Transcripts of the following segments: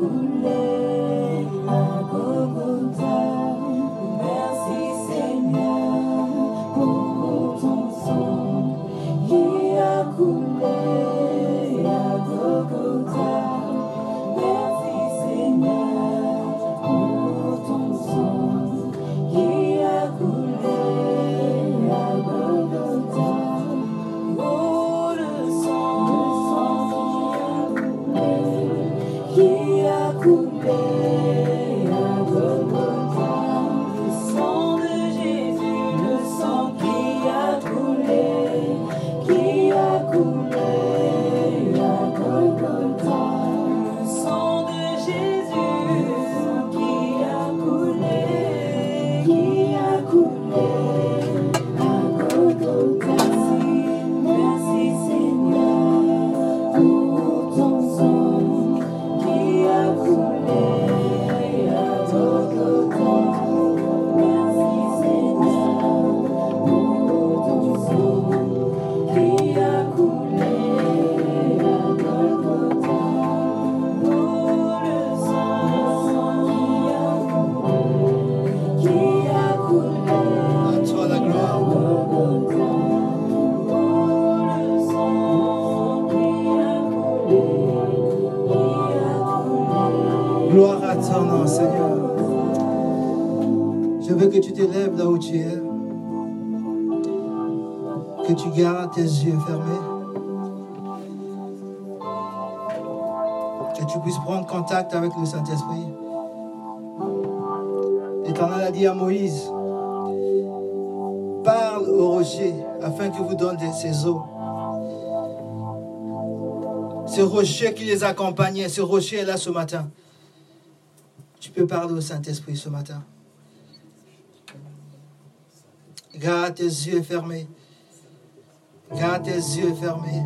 tes avec le Saint-Esprit. L'Éternel a dit à Moïse, parle au rocher afin qu'il vous donne ses eaux. Ce rocher qui les accompagnait, ce rocher est là ce matin. Tu peux parler au Saint-Esprit ce matin. Garde tes yeux fermés. Garde tes yeux fermés.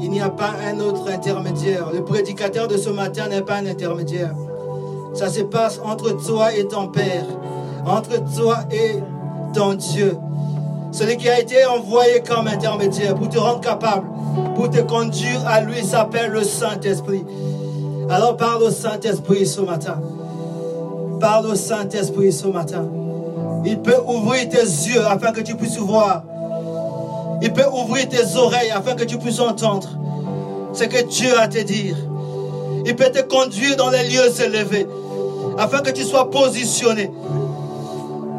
Il n'y a pas un autre intermédiaire. Le prédicateur de ce matin n'est pas un intermédiaire. Ça se passe entre toi et ton Père, entre toi et ton Dieu. Celui qui a été envoyé comme intermédiaire pour te rendre capable, pour te conduire à lui, s'appelle le Saint-Esprit. Alors parle au Saint-Esprit ce matin. Parle au Saint-Esprit ce matin. Il peut ouvrir tes yeux afin que tu puisses voir il peut ouvrir tes oreilles afin que tu puisses entendre ce que Dieu a à te dire. Il peut te conduire dans les lieux élevés afin que tu sois positionné.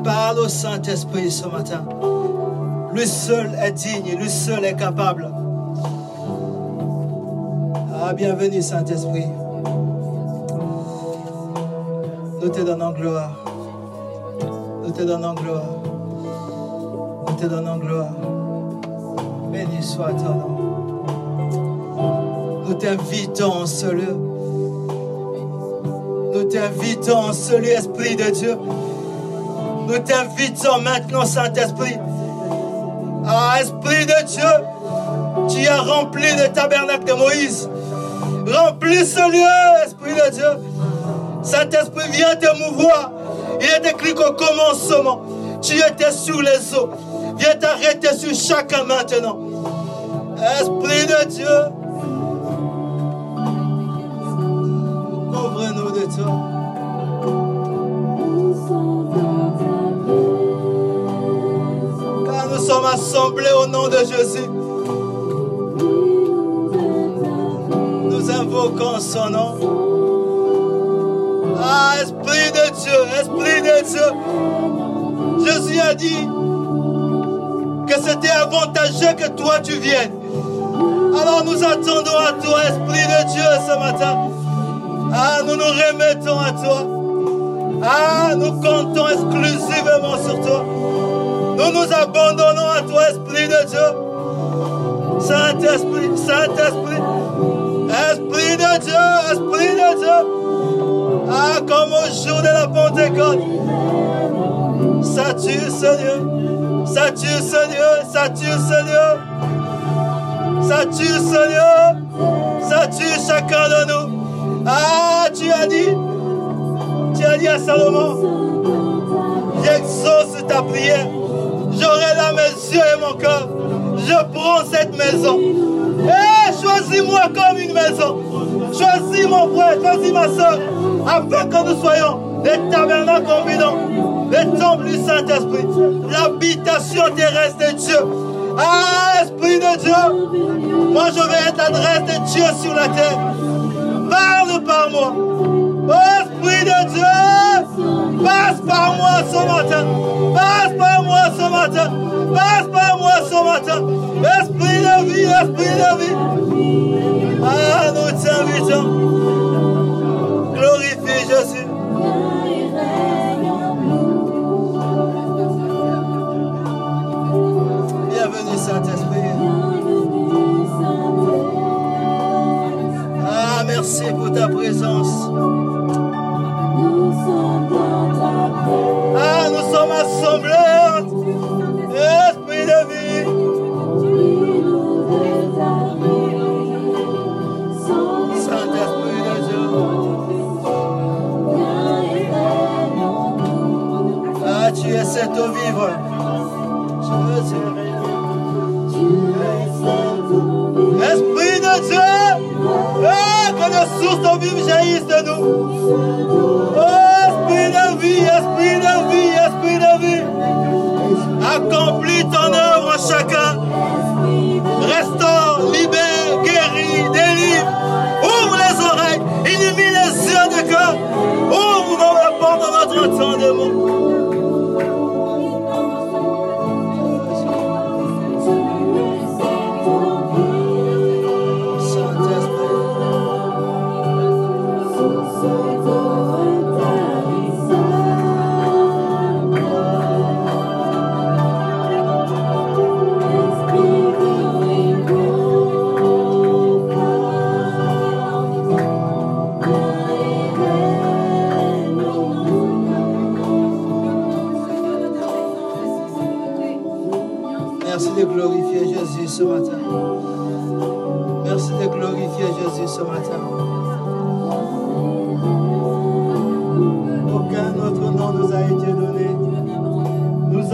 Parle au Saint-Esprit ce matin. Lui seul est digne, lui seul est capable. Ah, bienvenue Saint-Esprit. Nous te donnons gloire. Nous te donnons gloire. Nous te donnons gloire. Béni soit ton nom. Nous t'invitons en ce lieu. Nous t'invitons en ce lieu, Esprit de Dieu. Nous t'invitons maintenant, Saint-Esprit. Ah, Esprit de Dieu, tu as rempli le tabernacle de Moïse. Remplis ce lieu, Esprit de Dieu. Saint-Esprit, viens te mouvoir. Il est écrit qu'au commencement, tu étais sur les eaux. Viens t'arrêter sur chacun maintenant. Esprit de Dieu, ouvre-nous de toi. Car nous sommes assemblés au nom de Jésus. Nous invoquons son nom. Ah, Esprit de Dieu, Esprit de Dieu. Jésus a dit, que c'était avantageux que toi tu viennes. Alors nous attendons à toi, Esprit de Dieu, ce matin. Ah, nous nous remettons à toi. Ah, nous comptons exclusivement sur toi. Nous nous abandonnons à toi, Esprit de Dieu. Saint-Esprit, Saint-Esprit, Esprit de Dieu, Esprit de Dieu. Ah, comme au jour de la Pentecôte. Sature ce Dieu. Sature ce lieu, lieu. Sature ce lieu. Sature chacun de nous. Ah, tu as dit, tu as dit à Salomon, j'exauce ta prière. J'aurai là mes yeux et mon cœur. Je prends cette maison. Eh, choisis-moi comme une maison. Choisis mon frère, choisis ma soeur, afin que nous soyons les tabernacles ambulants, les temples du Saint-Esprit, l'habitation terrestre de Dieu. Ah, Esprit de Dieu, moi je vais être l'adresse de Dieu sur la terre. Parle par moi. Oh, Esprit de Dieu, passe par moi ce matin. Passe par moi ce matin. Passe par moi ce matin. Esprit de vie, esprit de vie. Ah, nous t'invitons. Glorifie Jésus. Merci pour ta présence. Ah, nous sommes assemblés. Esprit de vie. Saint-Esprit de Dieu. Ah, tu es cette vive. Je te que les sources d'eau vive jaillissent de nous. Oh, esprit de vie, esprit de vie, esprit de vie. Accomplis ton œuvre chacun. Restaure, libère, guéris,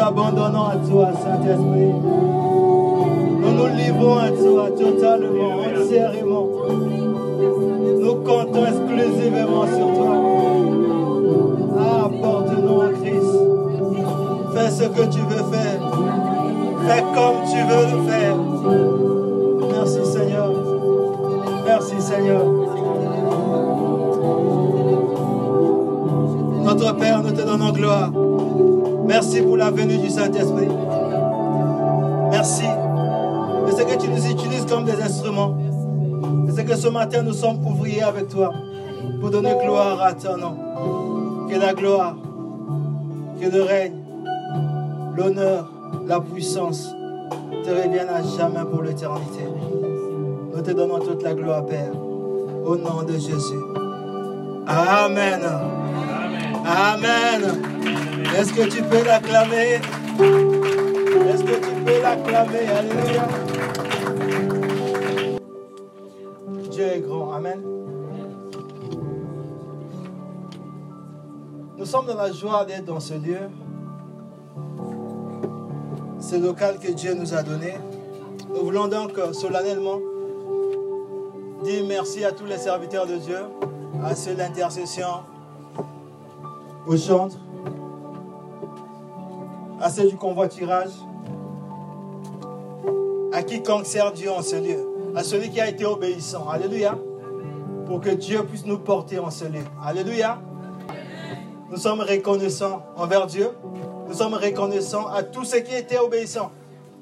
abandonnons à toi, Saint-Esprit. Nous nous livrons à toi totalement, entièrement. Nous comptons exclusivement sur toi. Ah, porte-nous en Christ. Fais ce que tu veux faire. Fais comme tu veux le faire. Merci Seigneur. Merci Seigneur. Notre Père, nous te donnons gloire. Merci pour la venue du Saint-Esprit. Merci de ce que tu nous utilises comme des instruments. De ce que ce matin nous sommes ouvriers avec toi pour donner gloire à ton nom. Que la gloire, que le règne, l'honneur, la puissance te reviennent à jamais pour l'éternité. Nous te donnons toute la gloire, Père, au nom de Jésus. Amen. Amen. Est-ce que tu peux l'acclamer Est-ce que tu peux l'acclamer Alléluia. Dieu est grand. Amen. Nous sommes dans la joie d'être dans ce lieu. Ce local que Dieu nous a donné. Nous voulons donc solennellement dire merci à tous les serviteurs de Dieu, à ceux de l'intercession, aux à ceux du convoiturage, à quiconque sert Dieu en ce lieu, à celui qui a été obéissant. Alléluia. Pour que Dieu puisse nous porter en ce lieu. Alléluia. Nous sommes reconnaissants envers Dieu. Nous sommes reconnaissants à tous ceux qui étaient obéissants,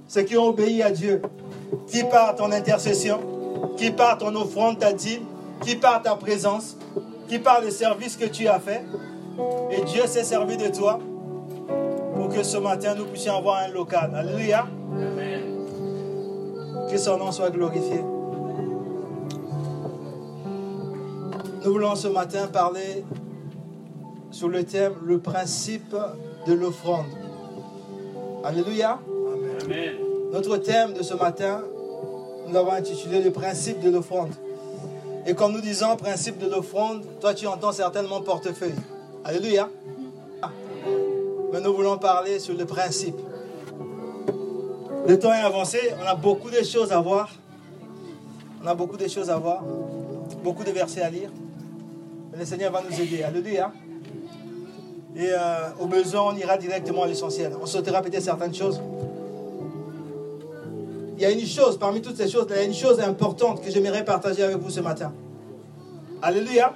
ceux qui ont obéi à Dieu, qui par ton intercession, qui par ton offrande, ta dîme, qui par ta présence, qui par le service que tu as fait. Et Dieu s'est servi de toi que ce matin nous puissions avoir un local. Alléluia. Que son nom soit glorifié. Nous voulons ce matin parler sur le thème le principe de l'offrande. Alléluia. Amen. Notre thème de ce matin, nous l'avons intitulé le principe de l'offrande. Et comme nous disons principe de l'offrande, toi tu entends certainement portefeuille. Alléluia. Mais nous voulons parler sur le principe. Le temps est avancé, on a beaucoup de choses à voir. On a beaucoup de choses à voir. beaucoup de versets à lire. Mais le Seigneur va nous aider. Alléluia. Et euh, au besoin, on ira directement à l'essentiel. On sautera peut-être certaines choses. Il y a une chose, parmi toutes ces choses, il y a une chose importante que j'aimerais partager avec vous ce matin. Alléluia.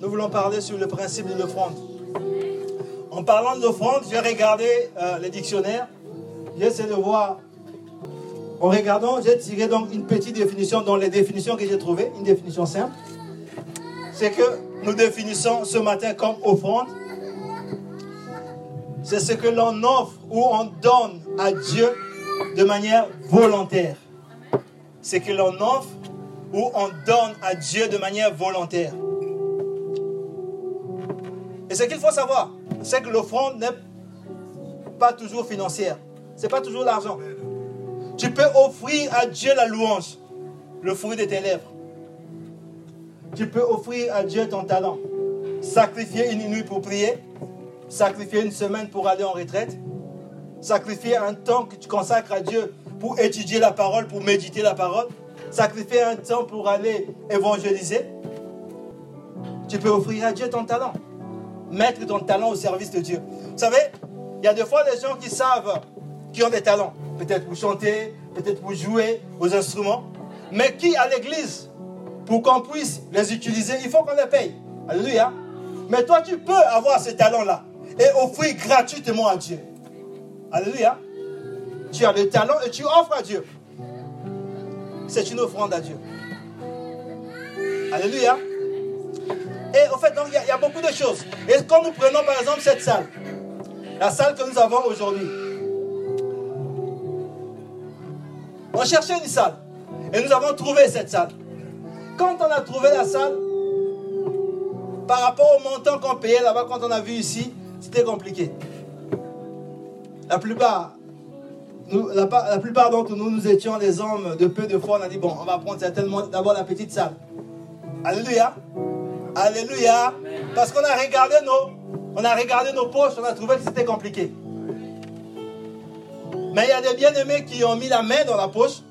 Nous voulons parler sur le principe de l'offrande. En parlant de l'offrande, j'ai regardé euh, les dictionnaires. J'essaie de voir. En regardant, j'ai tiré donc une petite définition dans les définitions que j'ai trouvées, une définition simple. C'est que nous définissons ce matin comme offrande. C'est ce que l'on offre ou on donne à Dieu de manière volontaire. Ce que l'on offre ou on donne à Dieu de manière volontaire. Et ce qu'il faut savoir, c'est que l'offrande n'est pas toujours financière. Ce n'est pas toujours l'argent. Tu peux offrir à Dieu la louange, le fruit de tes lèvres. Tu peux offrir à Dieu ton talent. Sacrifier une nuit pour prier. Sacrifier une semaine pour aller en retraite. Sacrifier un temps que tu consacres à Dieu pour étudier la parole, pour méditer la parole. Sacrifier un temps pour aller évangéliser. Tu peux offrir à Dieu ton talent. Mettre ton talent au service de Dieu. Vous savez, il y a des fois des gens qui savent, qui ont des talents. Peut-être pour chanter, peut-être pour jouer aux instruments. Mais qui à l'église pour qu'on puisse les utiliser, il faut qu'on les paye. Alléluia. Mais toi, tu peux avoir ce talent-là et offrir gratuitement à Dieu. Alléluia. Tu as le talent et tu offres à Dieu. C'est une offrande à Dieu. Alléluia. Et au fait, donc, il y, a beaucoup de choses. Et quand nous prenons par exemple cette salle, la salle que nous avons aujourd'hui, on cherchait une salle. Et nous avons trouvé cette salle. Quand on a trouvé la salle, par rapport au montant qu'on payait là-bas, quand on a vu ici, c'était compliqué. La plupart, la, plupart d'entre nous, nous étions des hommes de peu de foi. On a dit, bon, on va prendre certainement d'abord la petite salle. Alléluia. Alléluia. Parce qu'on a regardé nos, poches, on a trouvé que c'était compliqué. Mais il y a des bien-aimés qui ont mis la main dans la poche.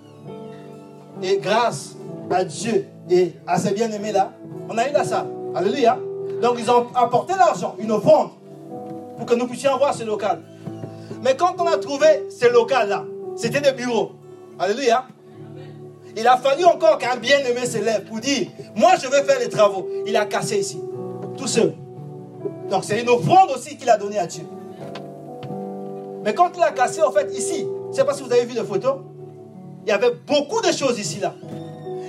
Et grâce à Dieu et à ces bien-aimés-là, on a eu la salle. Alléluia. Donc ils ont apporté l'argent, une offrande, pour que nous puissions avoir ce local. Mais quand on a trouvé ce local-là, c'était des bureaux. Alléluia. Il a fallu encore qu'un bien-aimé se lève pour dire, moi je vais faire les travaux. Il a cassé ici, tout seul. Donc c'est une offrande aussi qu'il a donnée à Dieu. Mais quand il a cassé, en fait, ici, je ne sais pas si vous avez vu les photos, il y avait beaucoup de choses ici, là.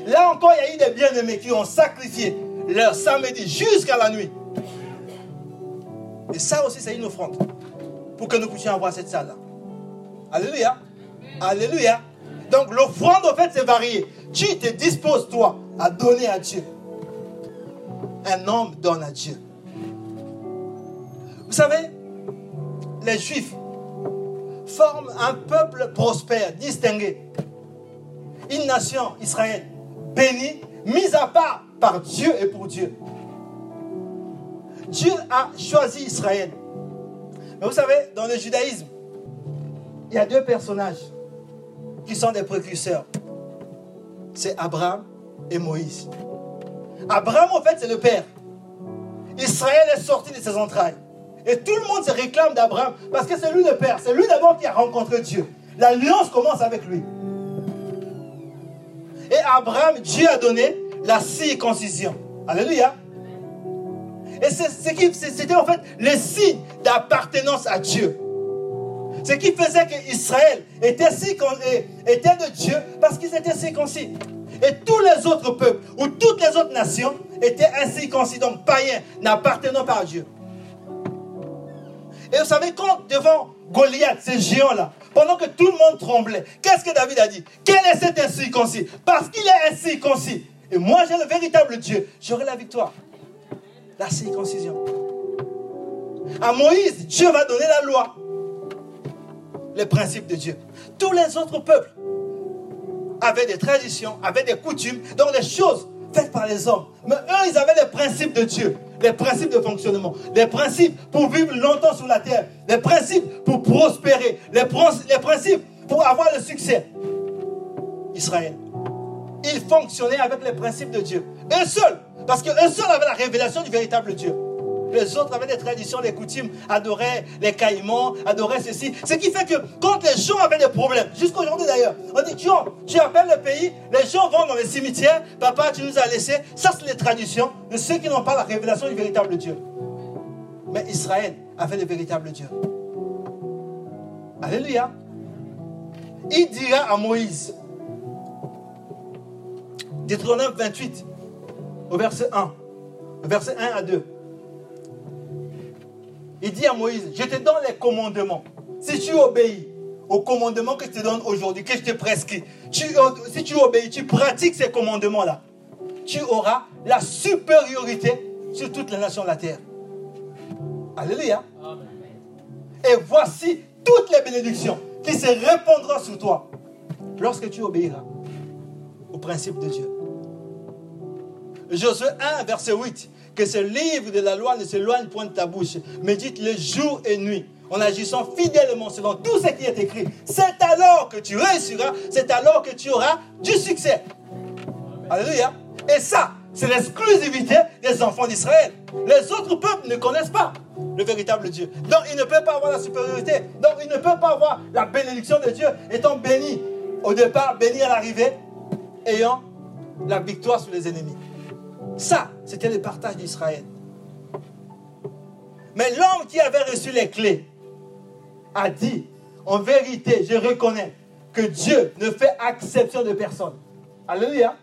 Là encore, il y a eu des bien-aimés qui ont sacrifié leur samedi jusqu'à la nuit. Et ça aussi, c'est une offrande pour que nous puissions avoir cette salle-là. Alléluia. Alléluia. Donc l'offrande, en fait, c'est varié. Tu te disposes, toi, à donner à Dieu. Un homme donne à Dieu. Vous savez, les Juifs forment un peuple prospère, distingué. Une nation, Israël, béni, mis à part par Dieu et pour Dieu. Dieu a choisi Israël. Mais vous savez, dans le judaïsme, il y a deux personnages qui sont des précurseurs. C'est Abraham et Moïse. Abraham, en fait, c'est le père. Israël est sorti de ses entrailles. Et tout le monde se réclame d'Abraham parce que c'est lui le père. C'est lui d'abord qui a rencontré Dieu. L'alliance commence avec lui. Et Abraham, Dieu a donné la circoncision. Alléluia. Et c'était en fait le signe d'appartenance à Dieu. Ce qui faisait qu'Israël était, était de Dieu parce qu'ils étaient circoncis. Et tous les autres peuples ou toutes les autres nations étaient incirconcis, donc païens, n'appartenant pas à Dieu. Et vous savez, quand devant Goliath, ces géants-là, pendant que tout le monde tremblait, qu'est-ce que David a dit? Quel est cet incirconcis? Parce qu'il est incirconcis. Et moi, j'ai le véritable Dieu. J'aurai la victoire. La circoncision. À Moïse, Dieu va donner la loi. Les principes de Dieu. Tous les autres peuples avaient des traditions, avaient des coutumes, donc des choses faites par les hommes. Mais eux, ils avaient les principes de Dieu, les principes de fonctionnement, les principes pour vivre longtemps sur la terre, les principes pour prospérer, les, principes pour avoir le succès. Israël. ils fonctionnaient avec les principes de Dieu. Eux seuls. Parce qu'eux seuls avaient la révélation du véritable Dieu. Les autres avaient des traditions, des coutumes, adoraient les caïmans, adoraient ceci. Ce qui fait que quand les gens avaient des problèmes, jusqu'aujourd'hui d'ailleurs, on dit tu, tu appelles le pays, les gens vont dans les cimetières, papa tu nous as laissé. Ça c'est les traditions de ceux qui n'ont pas la révélation du véritable Dieu. Mais Israël avait le véritable Dieu. Alléluia. Il dira à Moïse, Deutéronome 28, au verset 1, verset 1 à 2. Il dit à Moïse, je te donne les commandements. Si tu obéis aux commandements que je te donne aujourd'hui, que je te prescris, si tu obéis, tu pratiques ces commandements-là, tu auras la supériorité sur toutes les nations de la terre. Alléluia. Et voici toutes les bénédictions qui se répandront sur toi lorsque tu obéiras au principe de Dieu. Josué 1, verset 8 que ce livre de la loi ne s'éloigne point de ta bouche. Médite le jour et nuit en agissant fidèlement selon tout ce qui est écrit. C'est alors que tu réussiras, c'est alors que tu auras du succès. Alléluia. Et ça, c'est l'exclusivité des enfants d'Israël. Les autres peuples ne connaissent pas le véritable Dieu. Donc, ils ne peuvent pas avoir la supériorité. Donc, ils ne peuvent pas avoir la bénédiction de Dieu, étant bénis au départ, bénis à l'arrivée, ayant la victoire sur les ennemis. Ça, c'était le partage d'Israël. Mais l'homme qui avait reçu les clés a dit, en vérité, je reconnais que Dieu ne fait exception de personne. Alléluia.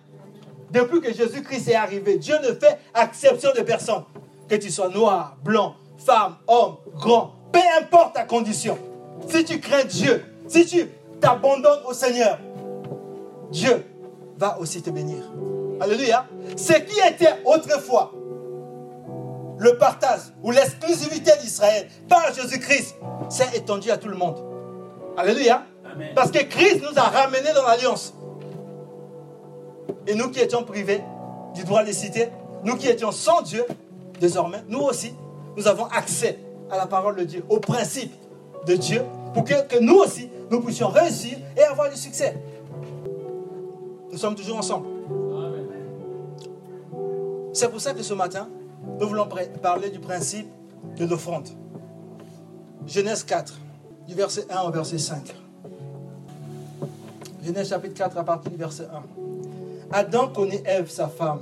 Depuis que Jésus-Christ est arrivé, Dieu ne fait exception de personne. Que tu sois noir, blanc, femme, homme, grand, peu importe ta condition. Si tu crains Dieu, si tu t'abandonnes au Seigneur, Dieu va aussi te bénir. Alléluia. Ce qui était autrefois le partage ou l'exclusivité d'Israël par Jésus-Christ s'est étendu à tout le monde. Alléluia. Parce que Christ nous a ramenés dans l'alliance. Et nous qui étions privés du droit de citer, nous qui étions sans Dieu, désormais, nous aussi, nous avons accès à la parole de Dieu, au principe de Dieu, pour que, que nous aussi, nous puissions réussir et avoir du succès. Nous sommes toujours ensemble. C'est pour ça que ce matin, nous voulons parler du principe de l'offrande. Genèse 4, du verset 1 au verset 5. Genèse chapitre 4 à partir du verset 1. Adam connaît Ève, sa femme.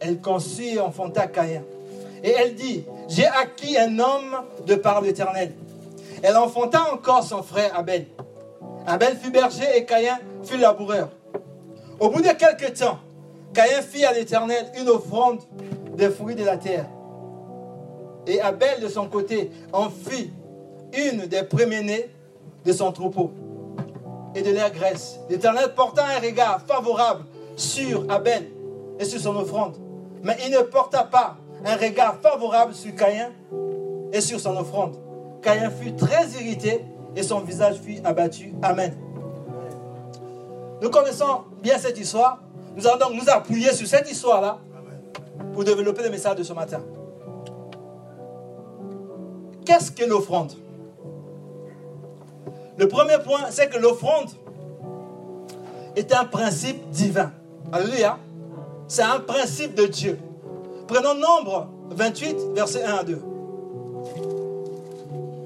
Elle conçut et enfanta Caïn. Et elle dit, j'ai acquis un homme de par l'Éternel. Elle enfanta encore son frère Abel. Abel fut berger et Caïn fut laboureur. Au bout de quelques temps, Caïn fit à l'Éternel une offrande des fruits de la terre. Et Abel, de son côté, en fit une des premiers-nés de son troupeau et de leur graisse. L'Éternel porta un regard favorable sur Abel et sur son offrande. Mais il ne porta pas un regard favorable sur Caïn et sur son offrande. Caïn fut très irrité et son visage fut abattu. Amen. Nous connaissons bien cette histoire. Nous allons donc nous appuyer sur cette histoire-là pour développer le message de ce matin. Qu'est-ce que l'offrande? Le premier point, c'est que l'offrande est un principe divin. Alléluia. C'est un principe de Dieu. Prenons Nombre 28, verset 1 à 2.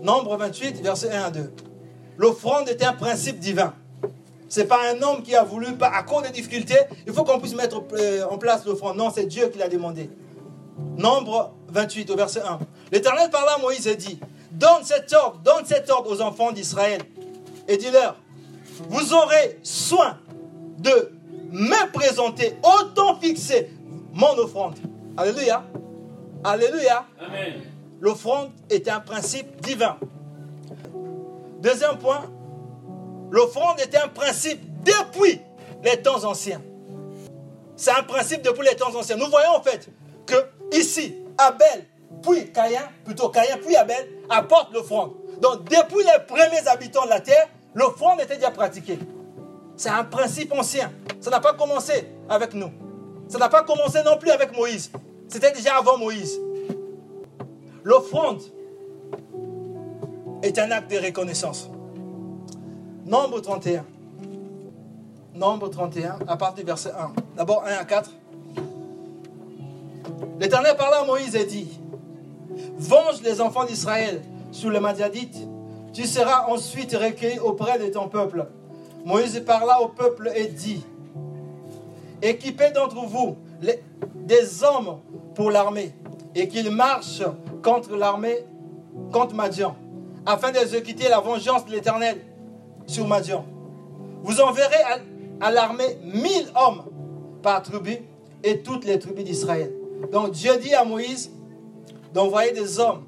Nombre 28, verset 1 à 2. L'offrande est un principe divin. Ce n'est pas un homme qui a voulu, à cause des difficultés, il faut qu'on puisse mettre euh, en place l'offrande. Non, c'est Dieu qui l'a demandé. Nombre 28 au verset 1. L'Éternel parla à Moïse et dit, donne cet ordre, donne cet ordre aux enfants d'Israël et dis-leur, vous aurez soin de me présenter autant fixé mon offrande. Alléluia. Alléluia. L'offrande est un principe divin. Deuxième point, L'offrande était un principe depuis les temps anciens. C'est un principe depuis les temps anciens. Nous voyons en fait que ici, Abel, puis Caïn, plutôt Caïn, puis Abel, apportent l'offrande. Donc depuis les premiers habitants de la terre, l'offrande était déjà pratiquée. C'est un principe ancien. Ça n'a pas commencé avec nous. Ça n'a pas commencé non plus avec Moïse. C'était déjà avant Moïse. L'offrande est un acte de reconnaissance. Nombre 31. Nombre 31, à partir du verset 1. D'abord 1 à 4. L'Éternel parla à Moïse et dit, Venge les enfants d'Israël sur les Madiadites. Tu seras ensuite recueilli auprès de ton peuple. Moïse parla au peuple et dit, Équipez d'entre vous des hommes pour l'armée et qu'ils marchent contre l'armée, contre Madian, afin d'exécuter la vengeance de l'Éternel sur Madian. Vous enverrez à, l'armée mille hommes par tribu et toutes les tribus d'Israël. Donc Dieu dit à Moïse d'envoyer des hommes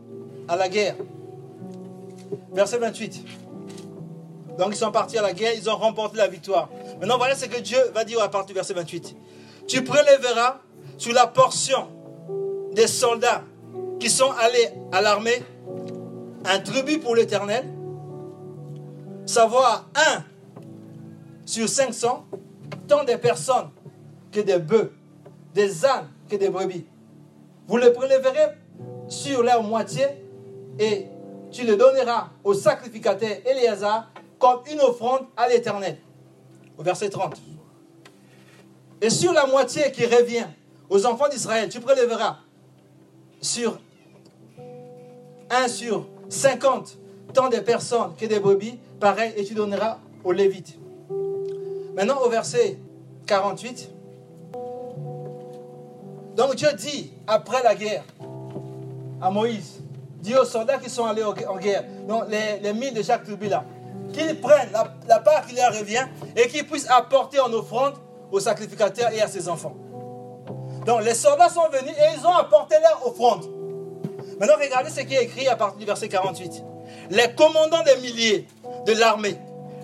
à la guerre. Verset 28. Donc ils sont partis à la guerre, ils ont remporté la victoire. Maintenant voilà ce que Dieu va dire à partir du verset 28. Tu prélèveras sur la portion des soldats qui sont allés à l'armée un tribut pour l'Éternel, savoir un sur 500, tant des personnes que des bœufs, des ânes que des brebis. Vous le prélèverez sur leur moitié et tu le donneras au sacrificateur Éléazar comme une offrande à l'Éternel. Au verset 30. Et sur la moitié qui revient aux enfants d'Israël, tu prélèveras sur 1 sur 50 tant de personnes que des brebis, pareil, et tu donneras aux Lévites. Maintenant, au verset 48, donc Dieu dit, après la guerre, à Moïse, dit aux soldats qui sont allés en guerre, donc les, les mille de chaque tribu là, qu'ils prennent la, part qui leur revient et qu'ils puissent apporter en offrande au sacrificateur et à ses enfants. Donc les soldats sont venus et ils ont apporté leur offrande. Maintenant regardez ce qui est écrit à partir du verset 48. Les commandants des milliers de l'armée,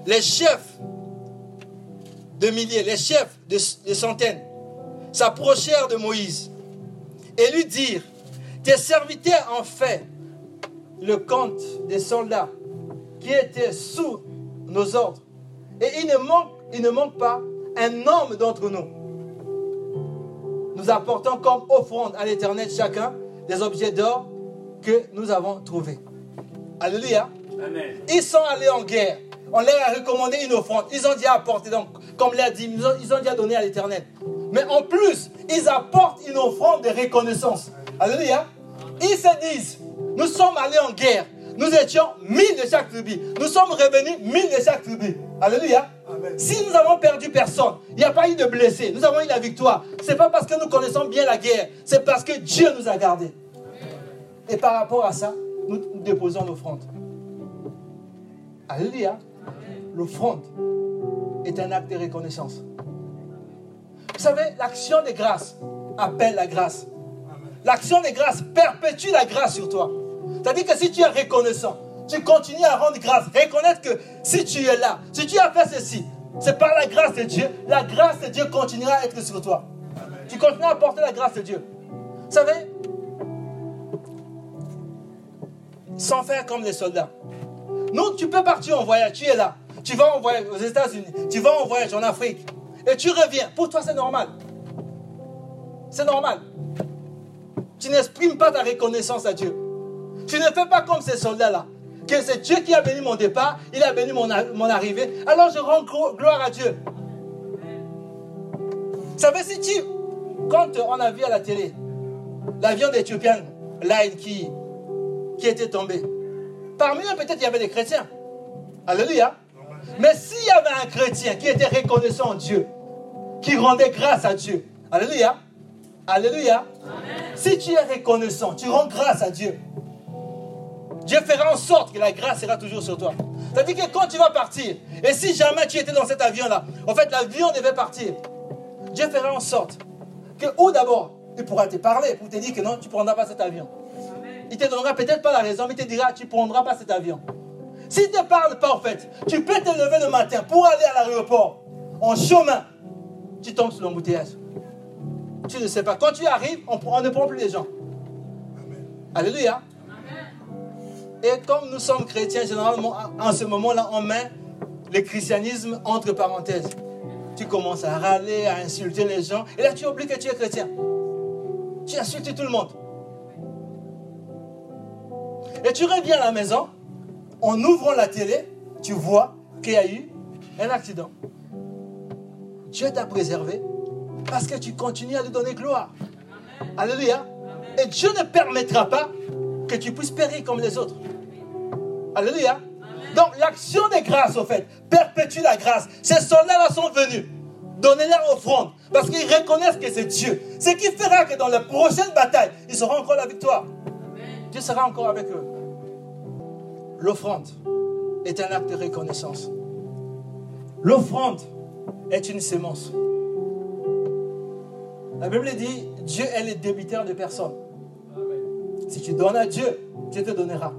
les chefs de milliers, les chefs de, centaines, s'approchèrent de Moïse et lui dirent, tes serviteurs ont fait le compte des soldats qui étaient sous nos ordres. Et il ne manque, il ne manque pas un homme d'entre nous. Nous apportons comme offrande à l'Éternel chacun des objets d'or que nous avons trouvés. Alléluia. Ils sont allés en guerre. On leur a recommandé une offrande. Ils ont dit apporter, donc, comme l'a dit, ils ont, ils ont dit donner à l'Éternel. Mais en plus, ils apportent une offrande de reconnaissance. Alléluia. Ils se disent, nous sommes allés en guerre. Nous étions mille de chaque tribu. Nous sommes revenus mille de chaque tribu. Alléluia. Si nous avons perdu personne, il n'y a pas eu de blessés, nous avons eu la victoire. Ce n'est pas parce que nous connaissons bien la guerre, c'est parce que Dieu nous a gardés. Et par rapport à ça, nous déposons l'offrande. Alléluia. L'offrande est un acte de reconnaissance. Vous savez, l'action de grâce appelle la grâce. L'action de grâce perpétue la grâce sur toi. C'est-à-dire que si tu es reconnaissant, tu continues à rendre grâce, reconnaître que si tu es là, si tu as fait ceci, c'est par la grâce de Dieu, la grâce de Dieu continuera à être sur toi. Tu continues à porter la grâce de Dieu. Vous savez, sans faire comme les soldats. Nous, tu peux partir en voyage, tu es là. Tu vas en voyage aux États-Unis, tu vas en voyage en Afrique, et tu reviens. Pour toi, c'est normal. C'est normal. Tu n'exprimes pas ta reconnaissance à Dieu. Tu ne fais pas comme ces soldats-là. Que c'est Dieu qui a béni mon départ, il a béni mon, arrivée. Alors je rends gloire à Dieu. Vous savez, si tu. Quand on a vu à la télé l'avion d'Éthiopien Line qui, qui était tombé, parmi eux, peut-être il y avait des chrétiens. Alléluia. Mais s'il y avait un chrétien qui était reconnaissant en Dieu, qui rendait grâce à Dieu, Alléluia. Alléluia. Si tu es reconnaissant, tu rends grâce à Dieu. Dieu fera en sorte que la grâce sera toujours sur toi. C'est-à-dire que quand tu vas partir, et si jamais tu étais dans cet avion-là, en fait l'avion devait partir, Dieu fera en sorte que, ou d'abord, il pourra te parler pour te dire que non, tu ne prendras pas cet avion. Il te donnera peut-être pas la raison, mais il te dira, tu ne prendras pas cet avion. S'il ne te parle pas, en fait, tu peux te lever le matin pour aller à l'aéroport. En chemin, tu tombes sur l'embouteillage. Tu ne sais pas. Quand tu arrives, on, ne prend plus les gens. Alléluia. Et comme nous sommes chrétiens, généralement, en ce moment-là, on met le christianisme entre parenthèses. Tu commences à râler, à insulter les gens. Et là, tu oublies que tu es chrétien. Tu insultes tout le monde. Et tu reviens à la maison, en ouvrant la télé, tu vois qu'il y a eu un accident. Dieu t'a préservé parce que tu continues à lui donner gloire. Alléluia. Et Dieu ne permettra pas que tu puisses périr comme les autres. Alléluia. Donc l'action des grâces, au fait, perpétue la grâce. Ces soldats-là sont venus. Donnez-leur offrande. Parce qu'ils reconnaissent que c'est Dieu. Ce qui fera que dans la prochaine bataille, ils auront encore la victoire. Dieu sera encore avec eux. L'offrande est un acte de reconnaissance. L'offrande est une sémence. La Bible dit, Dieu est le débiteur de personnes. Si tu donnes à Dieu, Dieu te donnera.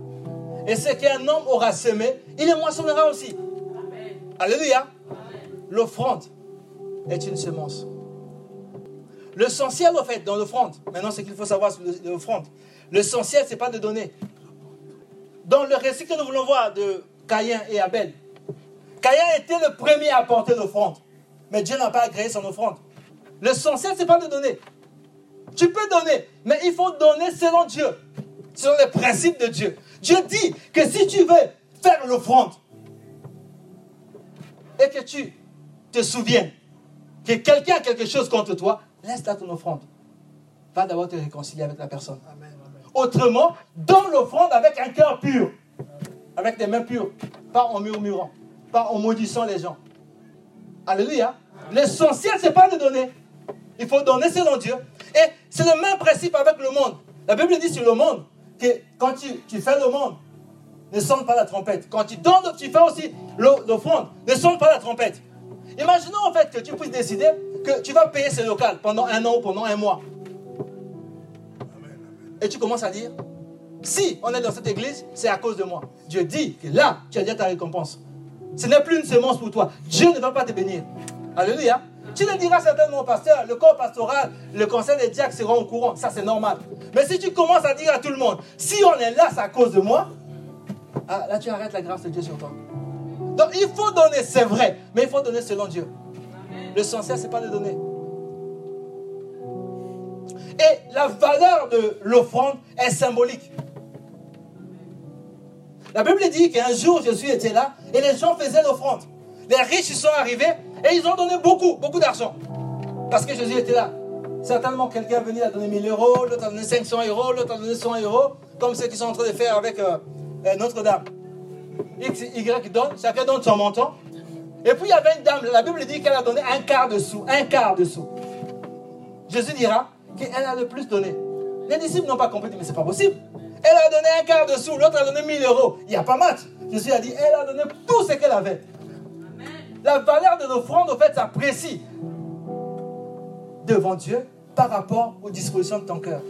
Et ce qu'un homme aura semé, il le moissonnera aussi. Alléluia. L'offrande est une semence. L'essentiel, au fait, dans l'offrande, maintenant, ce qu'il faut savoir sur l'offrande, l'essentiel, ce n'est pas de donner. Dans le récit que nous voulons voir de Caïn et Abel, Caïn était le premier à apporter l'offrande. Mais Dieu n'a pas agréé son offrande. L'essentiel, ce n'est pas de donner. Tu peux donner, mais il faut donner selon Dieu, selon les principes de Dieu. Dieu dit que si tu veux faire l'offrande et que tu te souviens que quelqu'un a quelque chose contre toi, laisse là ton offrande. Va d'abord te réconcilier avec la personne. Autrement, donne l'offrande avec un cœur pur, avec des mains pures, pas en murmurant, pas en maudissant les gens. Alléluia. L'essentiel, ce n'est pas de donner. Il faut donner selon Dieu. Et c'est le même principe avec le monde. La Bible dit sur le monde que quand tu, tu fais le monde, ne sonne pas la trompette. Quand tu donnes, tu fais aussi l'offrande, ne sonne pas la trompette. Imaginons en fait que tu puisses décider que tu vas payer ce local pendant un an ou pendant un mois. Et tu commences à dire, si on est dans cette église, c'est à cause de moi. Dieu dit que là, tu as déjà ta récompense. Ce n'est plus une semence pour toi. Dieu ne va pas te bénir. Alléluia. Tu le diras certainement pasteur, le corps pastoral, le conseil des diacres seront au courant. Ça, c'est normal. Mais si tu commences à dire à tout le monde, si on est là, c'est à cause de moi, ah, là, tu arrêtes la grâce de Dieu sur toi. Donc, il faut donner, c'est vrai, mais il faut donner selon Dieu. L'essentiel, ce n'est pas de donner. Et la valeur de l'offrande est symbolique. La Bible dit qu'un jour Jésus était là et les gens faisaient l'offrande. Les riches sont arrivés et ils ont donné beaucoup, beaucoup d'argent. Parce que Jésus était là. Certainement, quelqu'un venu a donné 1000 euros, l'autre a donné 500 euros, l'autre a donné 100 euros, comme ceux qui sont en train de faire avec euh, euh, Notre-Dame. X, Y donne, chacun donne son montant. Et puis il y avait une dame, la Bible dit qu'elle a donné un quart de sou, un quart de sou. Jésus dira qu'elle a le plus donné. Les disciples n'ont pas compris, mais c'est pas possible. Elle a donné un quart de sou, l'autre a donné 1000 euros. Il n'y a pas match. Jésus a dit, elle a donné tout ce qu'elle avait. La valeur de l'offrande, en fait, s'apprécie devant Dieu par rapport aux dispositions de ton cœur.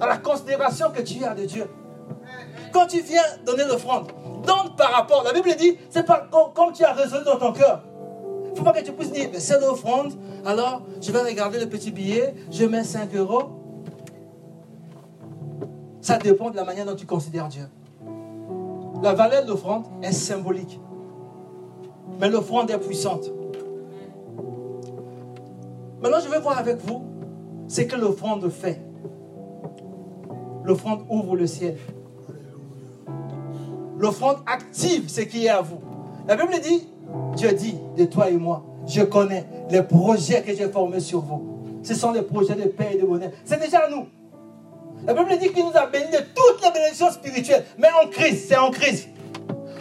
À la considération que tu as de Dieu. Quand tu viens donner l'offrande, donne par rapport. La Bible dit, c'est pas comme, tu as résolu dans ton cœur. Il ne faut pas que tu puisses dire, c'est l'offrande, alors je vais regarder le petit billet, je mets 5 euros. Ça dépend de la manière dont tu considères Dieu. La valeur de l'offrande est symbolique. Mais l'offrande est puissante. Maintenant, je vais voir avec vous ce que l'offrande fait. L'offrande ouvre le ciel. L'offrande active ce qui est à vous. La Bible dit, Dieu dit de toi et moi, je connais les projets que j'ai formés sur vous. Ce sont les projets de paix et de bonheur. C'est déjà nous. La Bible dit qu'il nous a bénis de toutes les bénédictions spirituelles. Mais en crise, c'est en crise.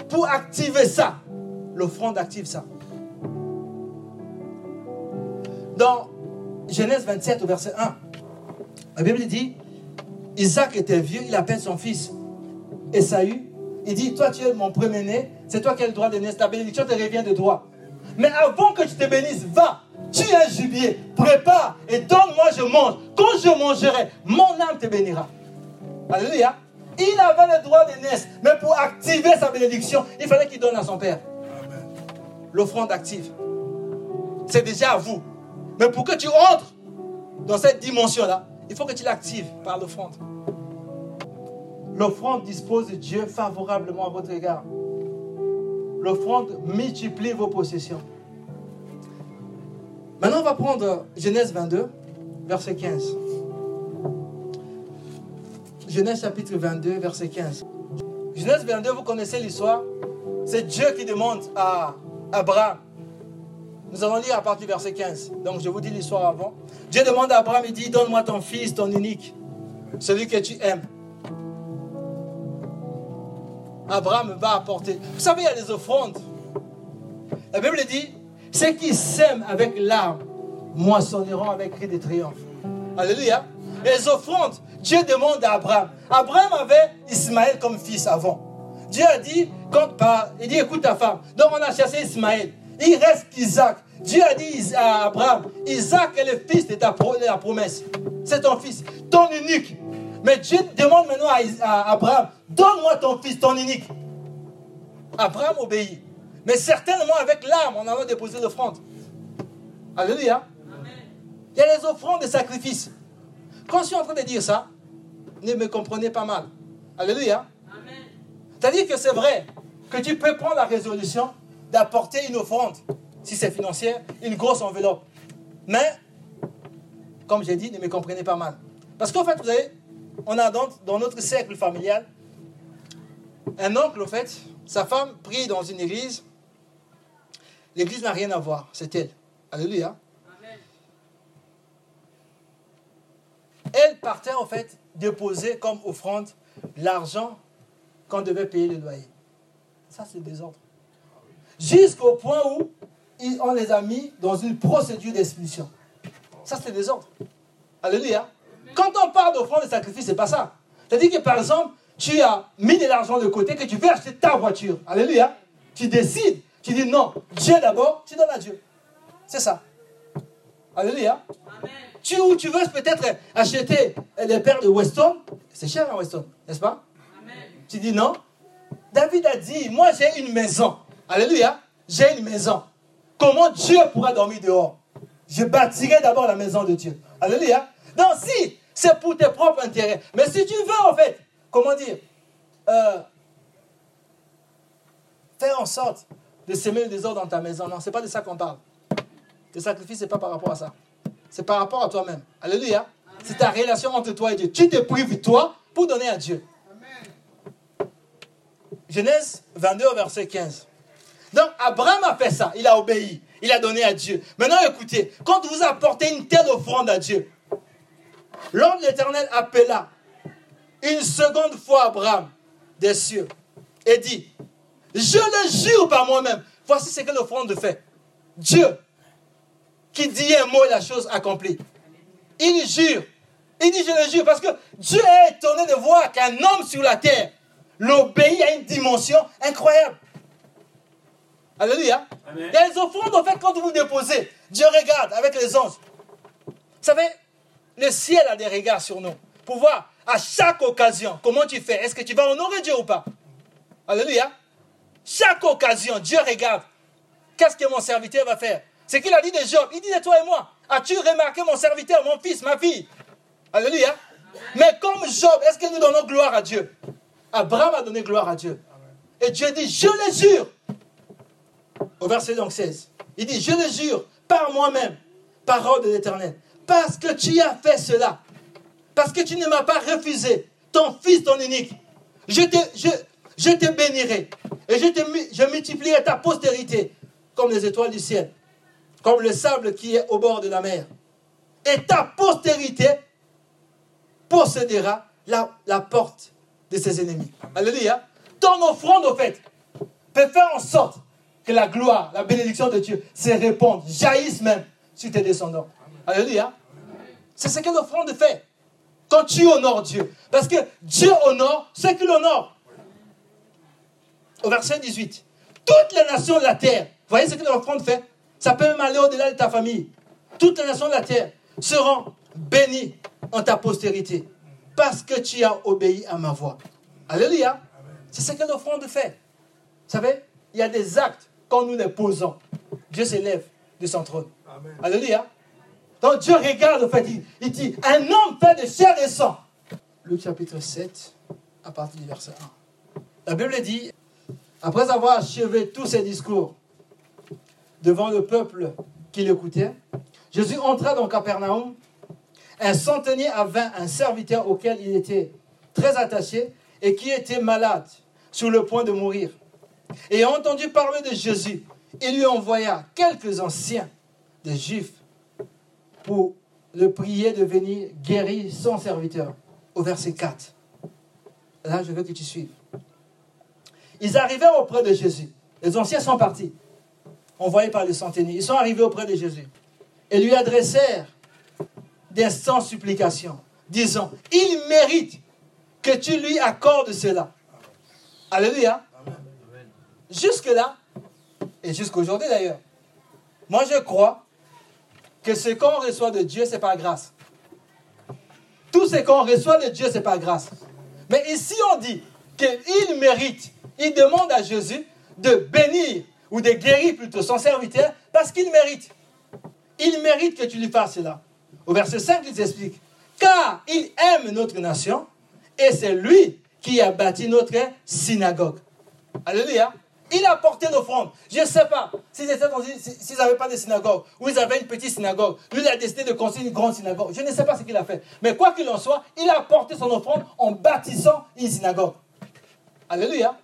Pour activer ça, l'offrande active ça. Dans Genèse 27 au verset 1, la Bible dit, Isaac était vieux, il appelle son fils Esaü. Il dit, toi tu es mon premier-né, c'est toi qui as le droit de naître, ta bénédiction te revient de droit. Mais avant que je te bénisse, va, tu es un gibier, prépare et donne-moi, je mange. Quand je mangerai, mon âme te bénira. Alléluia. Il avait le droit de naître, mais pour activer sa bénédiction, il fallait qu'il donne à son père l'offrande active. C'est déjà à vous. Mais pour que tu entres dans cette dimension-là, il faut que tu l'actives par l'offrande. L'offrande dispose de Dieu favorablement à votre égard. L'offrande multiplie vos possessions. Maintenant, on va prendre Genèse 22, verset 15. Genèse chapitre 22, verset 15. Genèse 22, vous connaissez l'histoire. C'est Dieu qui demande à Abraham Nous allons lire à partir du verset 15. Donc je vous dis l'histoire avant. Dieu demande à Abraham, il dit, donne-moi ton fils, ton unique, celui que tu aimes. Abraham va apporter. Vous savez, il y a des offrandes. La Bible dit, ceux qui sèment avec larmes moissonneront avec cri de triomphe. Alléluia. les offrandes, Dieu demande à Abraham. Abraham avait Ismaël comme fils avant. Dieu a dit, quand il écoute ta femme. Donc on a chassé Ismaël. Il reste Isaac. Dieu a dit à Abraham, Isaac est le fils de, ta, promesse. C'est ton fils, ton unique. Mais Dieu demande maintenant à, Abraham, donne-moi ton fils, ton unique. Abraham obéit. Mais certainement avec l'âme, on a déposé l'offrande. Alléluia. Il y a les offrandes de sacrifice. Quand je suis en train de dire ça, ne me comprenez pas mal. Alléluia. C'est-à-dire que c'est vrai que tu peux prendre la résolution d'apporter une offrande, si c'est financière, une grosse enveloppe. Mais, comme j'ai dit, ne me comprenez pas mal. Parce qu'en fait, vous savez, on a dans, dans notre cercle familial un oncle, en fait, sa femme prie dans une église. L'église n'a rien à voir, c'est elle. Alléluia. Elle partait en fait déposer comme offrande l'argent qu'on devait payer le loyer. Ça, c'est le désordre. Jusqu'au point où on les a mis dans une procédure d'expulsion. Ça, c'est désordre. Alléluia. Quand on parle d'offrande de sacrifice, c'est pas ça. C'est-à-dire que par exemple, tu as mis de l'argent de côté, que tu veux acheter ta voiture. Alléluia. Tu décides. Tu dis non, Dieu d'abord, tu donnes à Dieu. C'est ça. Alléluia. Tu, ou tu veux peut-être acheter des paires de Weston. C'est cher un Weston, n'est-ce pas? Tu dis non. David a dit, moi j'ai une maison. Alléluia. J'ai une maison. Comment Dieu pourra dormir dehors? Je bâtirai d'abord la maison de Dieu. Alléluia. Donc si c'est pour tes propres intérêts, mais si tu veux en fait, comment dire, euh, faire en sorte de semer le désordre dans ta maison, non, c'est pas de ça qu'on parle. Le sacrifice, c'est pas par rapport à ça. C'est par rapport à toi-même. Alléluia. C'est ta relation entre toi et Dieu. Tu te prives toi pour donner à Dieu. Genèse 22, verset 15. Donc, Abraham a fait ça. Il a obéi. Il a donné à Dieu. Maintenant, écoutez, quand vous apportez une telle offrande à Dieu, l'homme de l'Éternel appela une seconde fois Abraham des cieux et dit, je le jure par moi-même. Voici ce que l'offrande fait. Dieu, qui dit un mot et la chose accomplie. Il jure. Il dit, je le jure, parce que Dieu est étonné de voir qu'un homme sur la terre l'obéit à une dimension incroyable. Alléluia. Il y a les offrandes, en fait, quand vous déposez, Dieu regarde avec les anges. Vous savez, le ciel a des regards sur nous pour voir à chaque occasion comment tu fais. Est-ce que tu vas honorer Dieu ou pas? Alléluia. Chaque occasion, Dieu regarde. Qu'est-ce que mon serviteur va faire? C'est qu'il a dit de Job. Il dit de toi et moi. As-tu remarqué mon serviteur, mon fils, ma fille? Alléluia. Mais comme Job, est-ce que nous donnons gloire à Dieu? Abraham a donné gloire à Dieu. Et Dieu dit, je le jure. Au verset donc 16. Il dit, je le jure par moi-même, parole de l'Éternel, parce que tu as fait cela, parce que tu ne m'as pas refusé ton fils, ton unique. Je te, je, je te bénirai et je, te, je multiplierai ta postérité comme les étoiles du ciel, comme le sable qui est au bord de la mer. Et ta postérité possédera la, la porte de ses ennemis. Alléluia. Ton offrande, au fait, peut faire en sorte que la gloire, la bénédiction de Dieu se répande, jaillisse même sur tes descendants. Alléluia. C'est ce que l'offrande fait. Quand tu honores Dieu. Parce que Dieu honore ceux qui l'honorent. Au verset 18. Toutes les nations de la terre, voyez ce que l'offrande fait Ça peut même aller au-delà de ta famille. Toutes les nations de la terre seront bénies en ta postérité parce que tu as obéi à ma voix. Alléluia. C'est ce que l'offrande fait. Vous savez, il y a des actes, quand nous les posons, Dieu s'élève de son trône. Alléluia. Donc Dieu regarde, en fait, il, dit, un homme fait de chair et sang. Luc chapitre 7, à partir du verset 1. La Bible dit, après avoir achevé tous ses discours devant le peuple qui l'écoutait, Jésus entra dans Capernaum un centenier avait un serviteur auquel il était très attaché et qui était malade, sur le point de mourir. Et entendu parler de Jésus. il lui envoya quelques anciens des Juifs pour le prier de venir guérir son serviteur. Au verset 4. Là, je veux que tu suives. Ils arrivèrent auprès de Jésus. Les anciens sont partis, envoyés par les centeniers. Ils sont arrivés auprès de Jésus et lui adressèrent d'instants supplications, disant, il mérite que tu lui accordes cela. Alléluia. Jusque-là, et jusqu'aujourd'hui d'ailleurs, moi je crois ce qu'on reçoit de Dieu, c'est par grâce. Tout ce qu'on reçoit de Dieu, c'est par grâce. Mais ici, on dit qu'il mérite, il demande à Jésus de bénir ou de guérir plutôt son serviteur parce qu'il mérite. Il mérite que tu lui fasses cela. Au verset 5, il s'explique. Car il aime notre nation et c'est lui qui a bâti notre synagogue. Alléluia. Il a porté l'offrande. Je ne sais pas s'ils n'avaient pas de synagogue ou ils avaient une petite synagogue. Lui, il a décidé de construire une grande synagogue. Je ne sais pas ce qu'il a fait. Mais quoi qu'il en soit, il a porté son offrande en bâtissant une synagogue. Alléluia.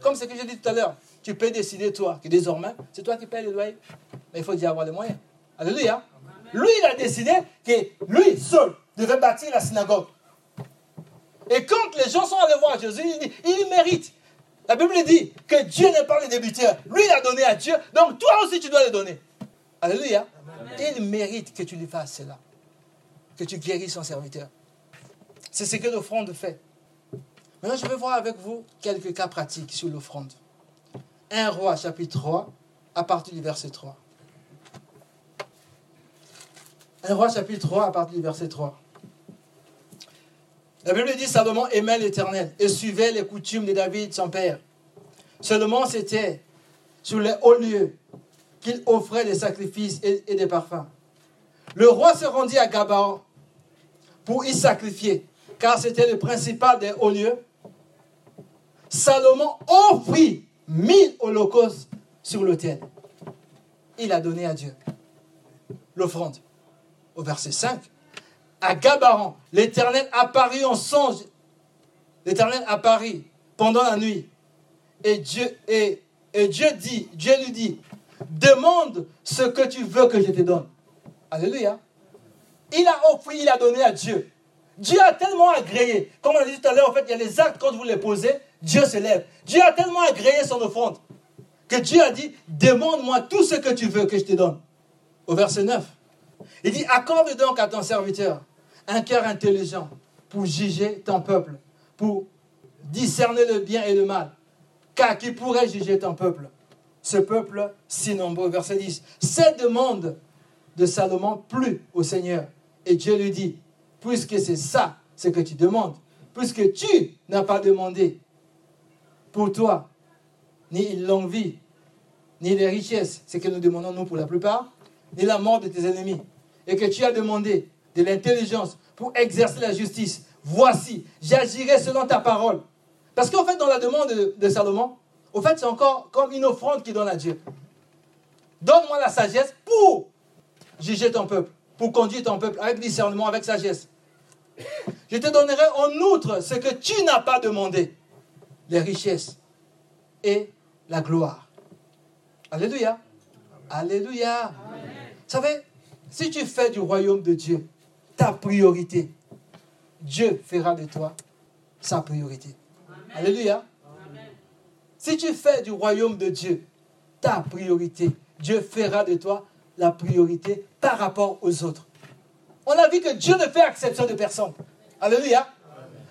Comme ce que j'ai dit tout à l'heure. Tu peux décider, toi, que désormais, c'est toi qui payes le loyer. Mais il faut y avoir les moyens. Alléluia. Lui, il a décidé que lui seul devait bâtir la synagogue. Et quand les gens sont allés voir Jésus, il dit, il mérite. La Bible dit que Dieu n'est pas le débiteur. Lui, il a donné à Dieu. Donc toi aussi, tu dois le donner. Alléluia. Il mérite que tu lui fasses cela. Que tu guérisses son serviteur. C'est ce que l'offrande fait. Maintenant, je vais voir avec vous quelques cas pratiques sur l'offrande. 1 roi chapitre 3, à partir du verset 3. 1 roi chapitre 3, à partir du verset 3. La Bible dit Salomon aimait l'Éternel et suivait les coutumes de David, son père. Seulement, c'était sur les hauts lieux qu'il offrait des sacrifices et, des parfums. Le roi se rendit à Gabaon pour y sacrifier, car c'était le principal des hauts lieux. Salomon offrit mille holocaustes sur l'autel. Il a donné à Dieu l'offrande. Au verset 5, à Gabaron, l'Éternel apparut en songe. L'Éternel apparut pendant la nuit. Et Dieu, et, et Dieu dit, Dieu lui dit, demande ce que tu veux que je te donne. Alléluia. Il a offert, il a donné à Dieu. Dieu a tellement agréé. Comme on a dit tout à l'heure, en fait, il y a les actes, quand vous les posez, Dieu se lève. Dieu a tellement agréé son offrande que Dieu a dit, demande-moi tout ce que tu veux que je te donne. Au verset 9. Il dit, accorde donc à ton serviteur un cœur intelligent pour juger ton peuple, pour discerner le bien et le mal. Car qui pourrait juger ton peuple? Ce peuple si nombreux. Verset 10. Cette demande de Salomon plut au Seigneur. Et Dieu lui dit, puisque c'est ça ce que tu demandes, puisque tu n'as pas demandé pour toi ni une longue vie, ni les richesses, ce que nous demandons nous pour la plupart, ni la mort de tes ennemis, et que tu as demandé de l'intelligence pour exercer la justice. Voici, j'agirai selon ta parole. Parce qu'en fait, dans la demande de, Salomon, au fait, c'est encore comme une offrande qu'il donne à Dieu. Donne-moi la sagesse pour juger ton peuple, pour conduire ton peuple avec discernement, avec sagesse. Je te donnerai en outre ce que tu n'as pas demandé, les richesses et la gloire. Alléluia. Alléluia. Vous savez, si tu fais du royaume de Dieu ta priorité, Dieu fera de toi sa priorité. Alléluia. Si tu fais du royaume de Dieu ta priorité, Dieu fera de toi la priorité par rapport aux autres. On a vu que Dieu ne fait exception de personne. Alléluia.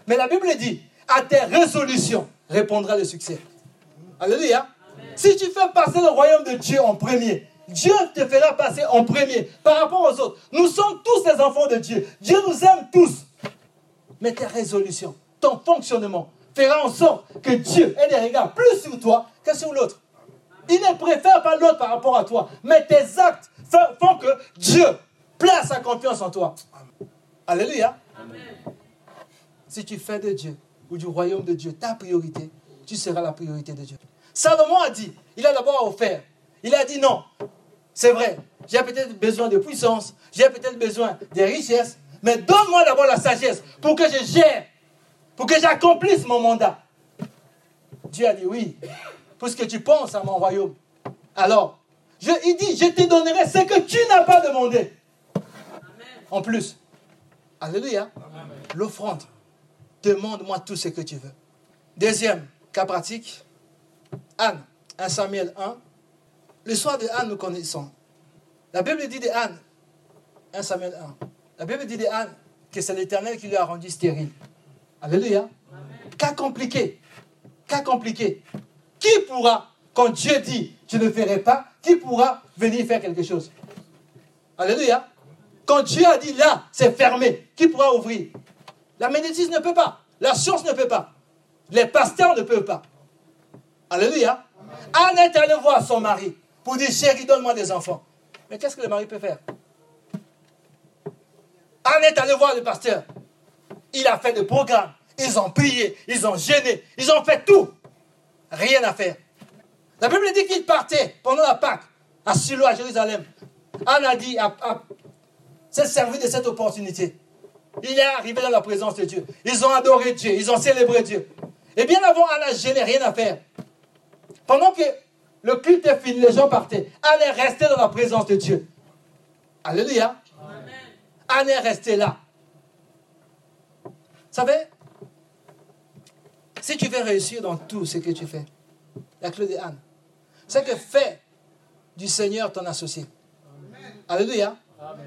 Mais la Bible dit, à tes résolutions répondra le succès. Alléluia. Si tu fais passer le royaume de Dieu en premier, Dieu te fera passer en premier par rapport aux autres. Nous sommes tous des enfants de Dieu. Dieu nous aime tous. Mais tes résolutions, ton fonctionnement fera en sorte que Dieu ait des regards plus sur toi que sur l'autre. Il ne préfère pas l'autre par rapport à toi. Mais tes actes font que Dieu place sa confiance en toi. Alléluia. Si tu fais de Dieu ou du royaume de Dieu ta priorité, tu seras la priorité de Dieu. Salomon a dit, il a d'abord offert. Il a dit non, c'est vrai, j'ai peut-être besoin de puissance, j'ai peut-être besoin de richesses, mais donne-moi d'abord la sagesse pour que je gère, pour que j'accomplisse mon mandat. Dieu a dit oui, puisque tu penses à mon royaume, alors Je, il dit, je te donnerai ce que tu n'as pas demandé. En plus. Alléluia. L'offrande. Demande-moi tout ce que tu veux. Deuxième cas pratique. Anne. 1 Samuel 1. L'histoire de Anne, nous connaissons. La Bible dit de Anne. 1 Samuel 1. La Bible dit de Anne que c'est l'Éternel qui lui a rendu stérile. Alléluia. Cas compliqué. Cas compliqué. Qui pourra, quand Dieu dit, je ne ferai pas, qui pourra venir faire quelque chose? Alléluia. Quand Dieu a dit là, c'est fermé, qui pourra ouvrir? La médecine ne peut pas. La science ne peut pas. Les pasteurs ne peuvent pas. Alléluia. Anne est allée voir son mari pour dire chérie, donne-moi des enfants. Mais qu'est-ce que le mari peut faire? Anne est allée voir le pasteur. Il a fait des programmes. Ils ont prié, ils ont gêné, ils ont fait tout. Rien à faire. La Bible dit qu'il partait pendant la Pâque à Silo, à Jérusalem. Anne a dit, s'est servi de cette opportunité. Il est arrivé dans la présence de Dieu. Ils ont adoré Dieu, ils ont célébré Dieu. Et bien avant, Anne n'a rien à faire. Pendant que le culte est fini, les gens partaient. Est restée dans la présence de Dieu. Alléluia. Anne est restée là. Vous savez, si tu veux réussir dans tout ce que tu fais, la clé de Anne, c'est que fais du Seigneur ton associé. Alléluia.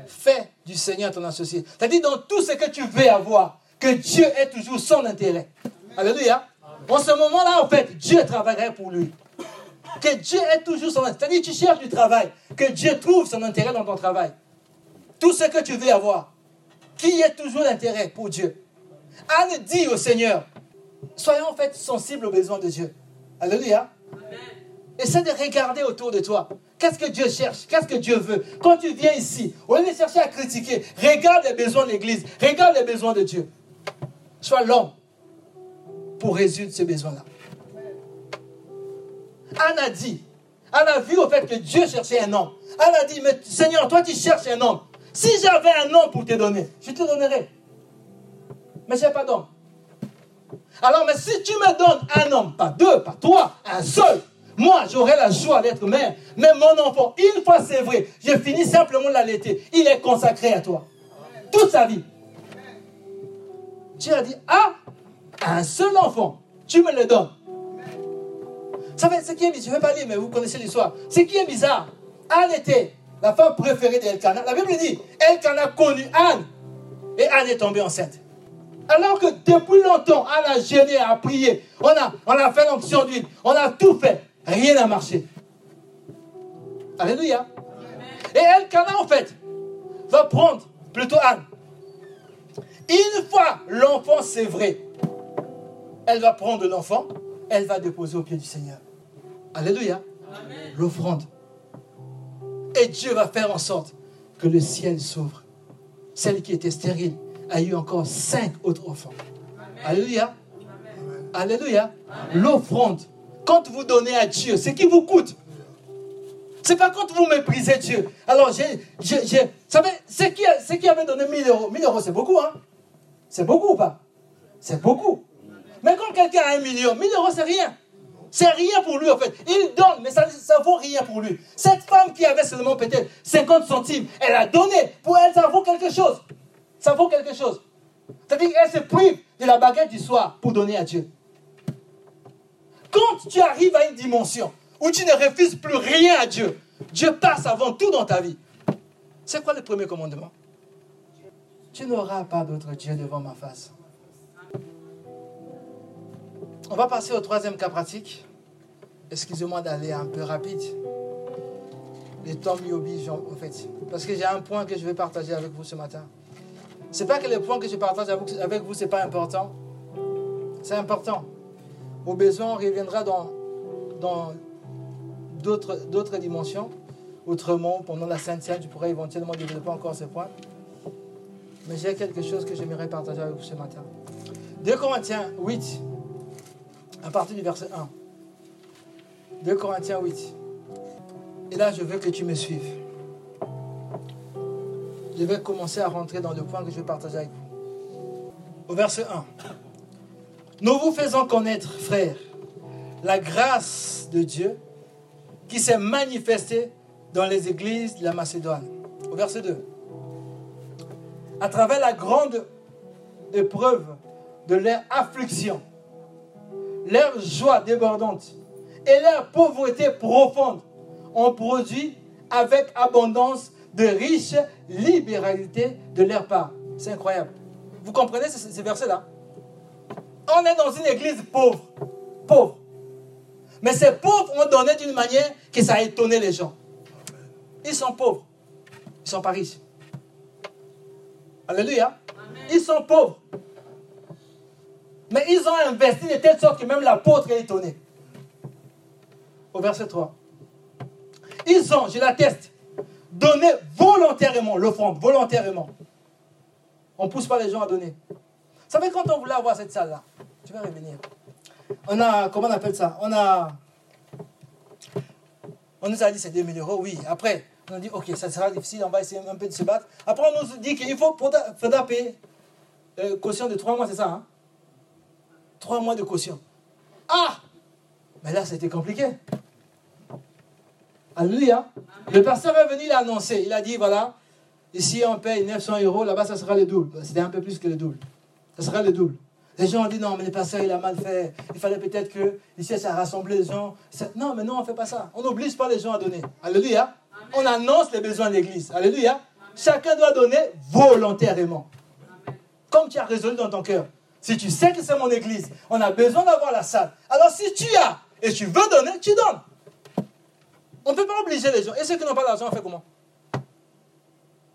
Fais du Seigneur ton associé. C'est-à-dire dans tout ce que tu veux avoir, que Dieu ait toujours son intérêt. Alléluia. En ce moment-là, en fait, Dieu travaillerait pour lui. Que Dieu ait toujours son intérêt. C'est-à-dire tu cherches du travail, que Dieu trouve son intérêt dans ton travail. Tout ce que tu veux avoir, qui ait toujours l'intérêt pour Dieu. Anne dit au Seigneur, soyons en fait sensibles aux besoins de Dieu. Alléluia. Essaie de regarder autour de toi. Qu'est-ce que Dieu cherche? Qu'est-ce que Dieu veut? Quand tu viens ici, au lieu de chercher à critiquer, regarde les besoins de l'Église, regarde les besoins de Dieu. Sois l'homme pour résoudre ces besoins-là. Anne a dit, Anne a vu au fait que Dieu cherchait un homme. Anne a dit, mais Seigneur, toi tu cherches un homme. Si j'avais un homme pour te donner, je te donnerais. Mais je n'ai pas d'homme. Alors, mais si tu me donnes un homme, pas deux, pas trois, un seul, moi, j'aurai la joie d'être mère. Mais mon enfant, une fois c'est vrai, je finis simplement l'allaiter. Il est consacré à toi. Toute sa vie. Dieu a dit, ah, un seul enfant, tu me le donnes. Vous savez, ce qui est bizarre, je ne vais pas lire, mais vous connaissez l'histoire. Ce qui est bizarre, Anne était la femme préférée d'Elkana. La Bible dit, Elkana a connu Anne. Et Anne est tombée enceinte. Alors que depuis longtemps, Anne a gêné, a prié. On a, on a fait l'onction d'huile. On a tout fait. Rien n'a marché. Alléluia. Et Elkana, en fait, va prendre plutôt Anne. Une fois l'enfant c'est vrai, elle va prendre l'enfant, elle va déposer au pied du Seigneur. Alléluia. L'offrande. Et Dieu va faire en sorte que le ciel s'ouvre. Celle qui était stérile a eu encore cinq autres enfants. Alléluia. Alléluia. L'offrande. Quand vous donnez à Dieu, ce qui vous coûte. C'est pas quand vous méprisez Dieu. Alors, j'ai, j'ai, vous savez, ce qui, qui avait donné 1000 euros, 1000 euros, c'est beaucoup, hein? C'est beaucoup ou pas? C'est beaucoup. Mais quand quelqu'un a un million, 1000 euros, c'est rien. C'est rien pour lui, en fait. Il donne, mais ça ne vaut rien pour lui. Cette femme qui avait seulement peut-être 50 centimes, elle a donné. Pour elle, ça vaut quelque chose. Ça vaut quelque chose. C'est-à-dire qu'elle se prive de la baguette du soir pour donner à Dieu. Quand tu arrives à une dimension où tu ne refuses plus rien à Dieu, Dieu passe avant tout dans ta vie. C'est quoi le premier commandement? Tu n'auras pas d'autre Dieu devant ma face. On va passer au troisième cas pratique. Excusez-moi d'aller un peu rapide. Les temps m'y obligent, en fait. Parce que j'ai un point que je vais partager avec vous ce matin. C'est pas que le point que je partage avec vous, ce n'est pas important. C'est important. Au besoin, on reviendra dans, d'autres, dimensions. Autrement, pendant la Sainte Seine, je pourrais éventuellement développer encore ce point. Mais j'ai quelque chose que j'aimerais partager avec vous ce matin. 2 Corinthiens 8, à partir du verset 1. 2 Corinthiens 8. Et là, je veux que tu me suives. Je vais commencer à rentrer dans le point que je vais partager avec vous. Au verset 1. Nous vous faisons connaître, frères, la grâce de Dieu qui s'est manifestée dans les églises de la Macédoine. Au verset 2. À travers la grande épreuve de leur affliction, leur joie débordante et leur pauvreté profonde ont produit avec abondance de riches libéralités de leur part. C'est incroyable. Vous comprenez ces versets-là On est dans une église pauvre. Pauvre. Mais ces pauvres ont donné d'une manière que ça a étonné les gens. Ils sont pauvres. Ils sont pas riches. Alléluia. Ils sont pauvres. Mais ils ont investi de telle sorte que même l'apôtre est étonné. Au verset 3. Ils ont, je l'atteste, donné volontairement l'offrande, volontairement. On ne pousse pas les gens à donner. Vous savez, quand on voulait avoir cette salle-là, tu vas revenir. On a, comment on appelle ça? On a, on nous a dit c'est 2000 euros, oui. Après, on a dit, ok, ça sera difficile, on va essayer un peu de se battre. Après, on nous dit qu'il faut, faudra payer euh, caution de 3 mois, c'est ça hein? 3 mois de caution. Ah Mais là, c'était compliqué. Alléluia. Le pasteur est venu, il a annoncé, il a dit, voilà, ici on paye 900 euros, là-bas ça sera le double. C'était un peu plus que le double. Ça sera le double. Les gens ont dit non, mais le pasteur il a mal fait. Il fallait peut-être que ici ça rassemblé les gens. Non, mais non, on ne fait pas ça. On n'oblige pas les gens à donner. Alléluia. On annonce les besoins de l'église. Alléluia. Chacun doit donner volontairement. Comme tu as résolu dans ton cœur. Si tu sais que c'est mon église, on a besoin d'avoir la salle. Alors si tu as et tu veux donner, tu donnes. On ne peut pas obliger les gens. Et ceux qui n'ont pas d'argent, on fait comment?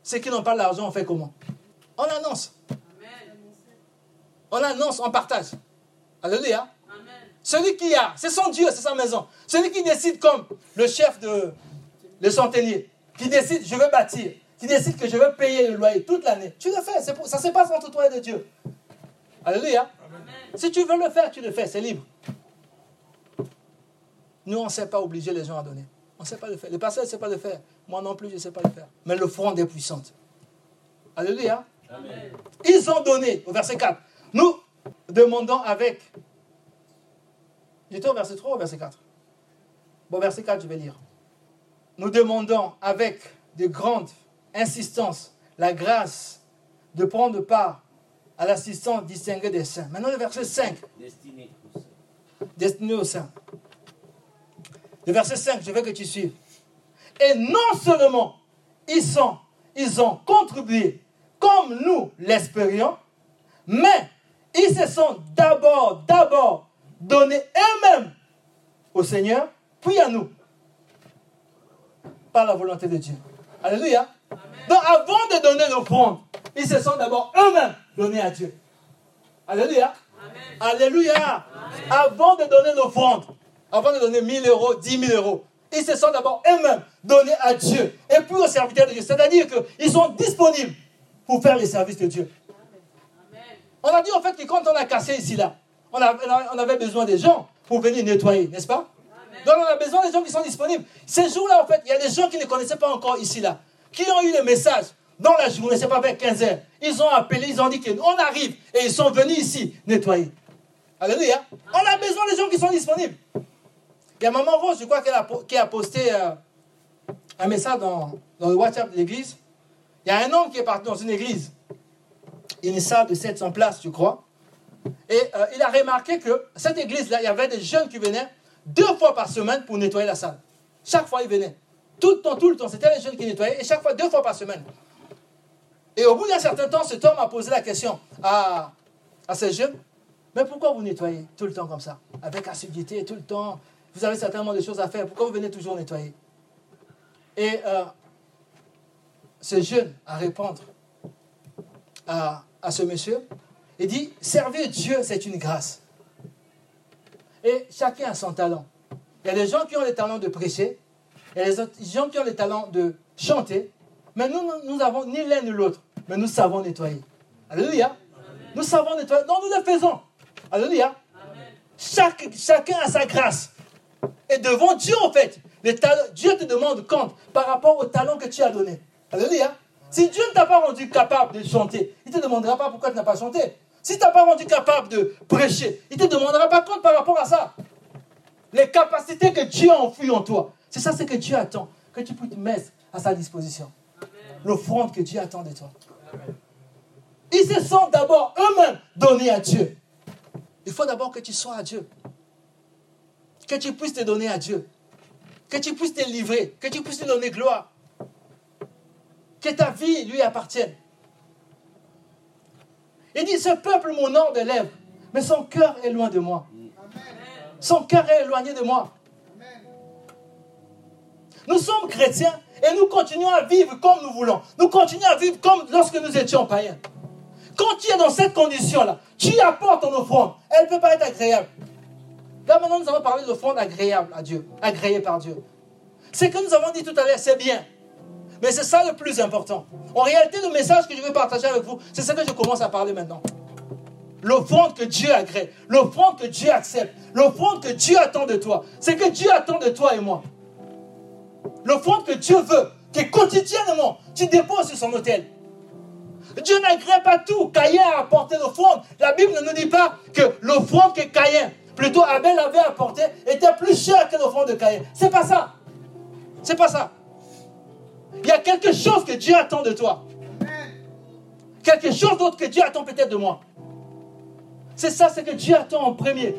Ceux qui n'ont pas d'argent, on fait comment? On annonce. On annonce, on partage. Alléluia. Celui qui a, c'est son Dieu, c'est sa maison. Celui qui décide comme le chef de le centenier, qui décide je veux bâtir, qui décide que je veux payer le loyer toute l'année, tu le fais. ça se passe entre toi et Dieu. Alléluia. Si tu veux le faire, tu le fais, c'est libre. Nous, on ne sait pas obliger les gens à donner. On ne sait pas le faire. Les pasteurs ne savent pas le faire. Moi non plus, je ne sais pas le faire. Mais le front est puissante. Alléluia. Ils ont donné, au verset 4. Nous demandons avec. J'étais au verset 3 ou au verset 4 Bon, verset 4, je vais lire. Nous demandons avec de grandes insistances la grâce de prendre part à l'assistance distinguée des saints. Maintenant, le verset 5. Destiné aux saints. Destiné aux saints. Le verset 5, je veux que tu suives. Et non seulement ils, sont, ils ont contribué comme nous l'espérions, mais ils se sont d'abord, d'abord donnés eux-mêmes au Seigneur, puis à nous, par la volonté de Dieu. Alléluia. Donc avant de donner l'offrande, ils se sont d'abord eux-mêmes donnés à Dieu. Alléluia. Alléluia. Avant de donner l'offrande, avant de donner 1000 euros, 10 000 euros. Ils se sont d'abord eux-mêmes donnés à Dieu et puis aux serviteurs de Dieu. C'est-à-dire qu'ils sont disponibles pour faire les services de Dieu. On a dit en fait que quand on a cassé ici, là, on, avait besoin des gens pour venir nettoyer, n'est-ce pas? Donc on a besoin des gens qui sont disponibles. Ces jours-là, en fait, il y a des gens qui ne connaissaient pas encore ici, là, qui ont eu le message dans la journée, c'est pas vers 15 heures. Ils ont appelé, ils ont dit qu'on arrive et ils sont venus ici nettoyer. Alléluia. On a besoin des gens qui sont disponibles. Il y a Maman Rose, je crois, qui a posté euh, un message dans, dans, le WhatsApp de l'église. Il y a un homme qui est parti dans une église, une salle de 700 places, je crois. Et euh, il a remarqué que cette église-là, il y avait des jeunes qui venaient deux fois par semaine pour nettoyer la salle. Chaque fois, ils venaient. Tout le temps, tout le temps. C'était les jeunes qui nettoyaient, et chaque fois, deux fois par semaine. Et au bout d'un certain temps, cet homme a posé la question à, à ces jeunes, mais pourquoi vous nettoyez tout le temps comme ça? Avec assiduité, tout le temps. Vous avez certainement des choses à faire. Pourquoi vous venez toujours nettoyer? Et ce jeune à répondre à, ce monsieur il dit Servir Dieu, c'est une grâce. Et chacun a son talent. Il y a des gens qui ont le talent de prêcher, il y a des gens qui ont le talent de chanter, mais nous, nous n'avons ni l'un ni l'autre, mais nous savons nettoyer. Alléluia. Nous savons nettoyer. Non, nous le faisons. Alléluia. Chaque, chacun a sa grâce. Et devant Dieu, en fait, Dieu te demande compte par rapport au talent que tu as donné. Alléluia. Si Dieu ne t'a pas rendu capable de chanter, il ne te demandera pas pourquoi tu n'as pas chanté. Si tu n'as pas rendu capable de prêcher, il ne te demandera pas compte par rapport à ça. Les capacités que Dieu a enfouies en toi, c'est ça ce que Dieu attend. que tu puisses mettre à sa disposition. L'offrande que Dieu attend de toi. Ils se sont d'abord eux-mêmes donnés à Dieu. Il faut d'abord que tu sois à Dieu. Que tu puisses te donner à Dieu. Que tu puisses te livrer. Que tu puisses te donner gloire. Que ta vie lui appartienne. Il dit, ce peuple m'honore de lèvres, mais son cœur est loin de moi. Son cœur est éloigné de moi. Nous sommes chrétiens et nous continuons à vivre comme nous voulons. Nous continuons à vivre comme lorsque nous étions païens. Quand tu es dans cette condition-là, tu apportes ton offrande. Elle ne peut pas être agréable. Là maintenant, nous allons parler de l'offrande agréable à Dieu, agréée par Dieu. Ce que nous avons dit tout à l'heure, c'est bien. Mais c'est ça le plus important. En réalité, le message que je veux partager avec vous, c'est ce que je commence à parler maintenant. L'offrande que Dieu agrée, l'offrande que Dieu accepte, l'offrande que Dieu attend de toi. C'est que Dieu attend de toi et moi. L'offrande que Dieu veut, que quotidiennement tu déposes sur son autel. Dieu n'agrée pas tout. Caïn a apporté l'offrande. La Bible ne nous dit pas que l'offrande que Caïn, plutôt Abel avait apporté, était plus chère que l'offrande de Caïn. C'est pas ça. C'est pas ça. Il y a quelque chose que Dieu attend de toi. Quelque chose d'autre que Dieu attend peut-être de moi. C'est ça, c'est que Dieu attend en premier.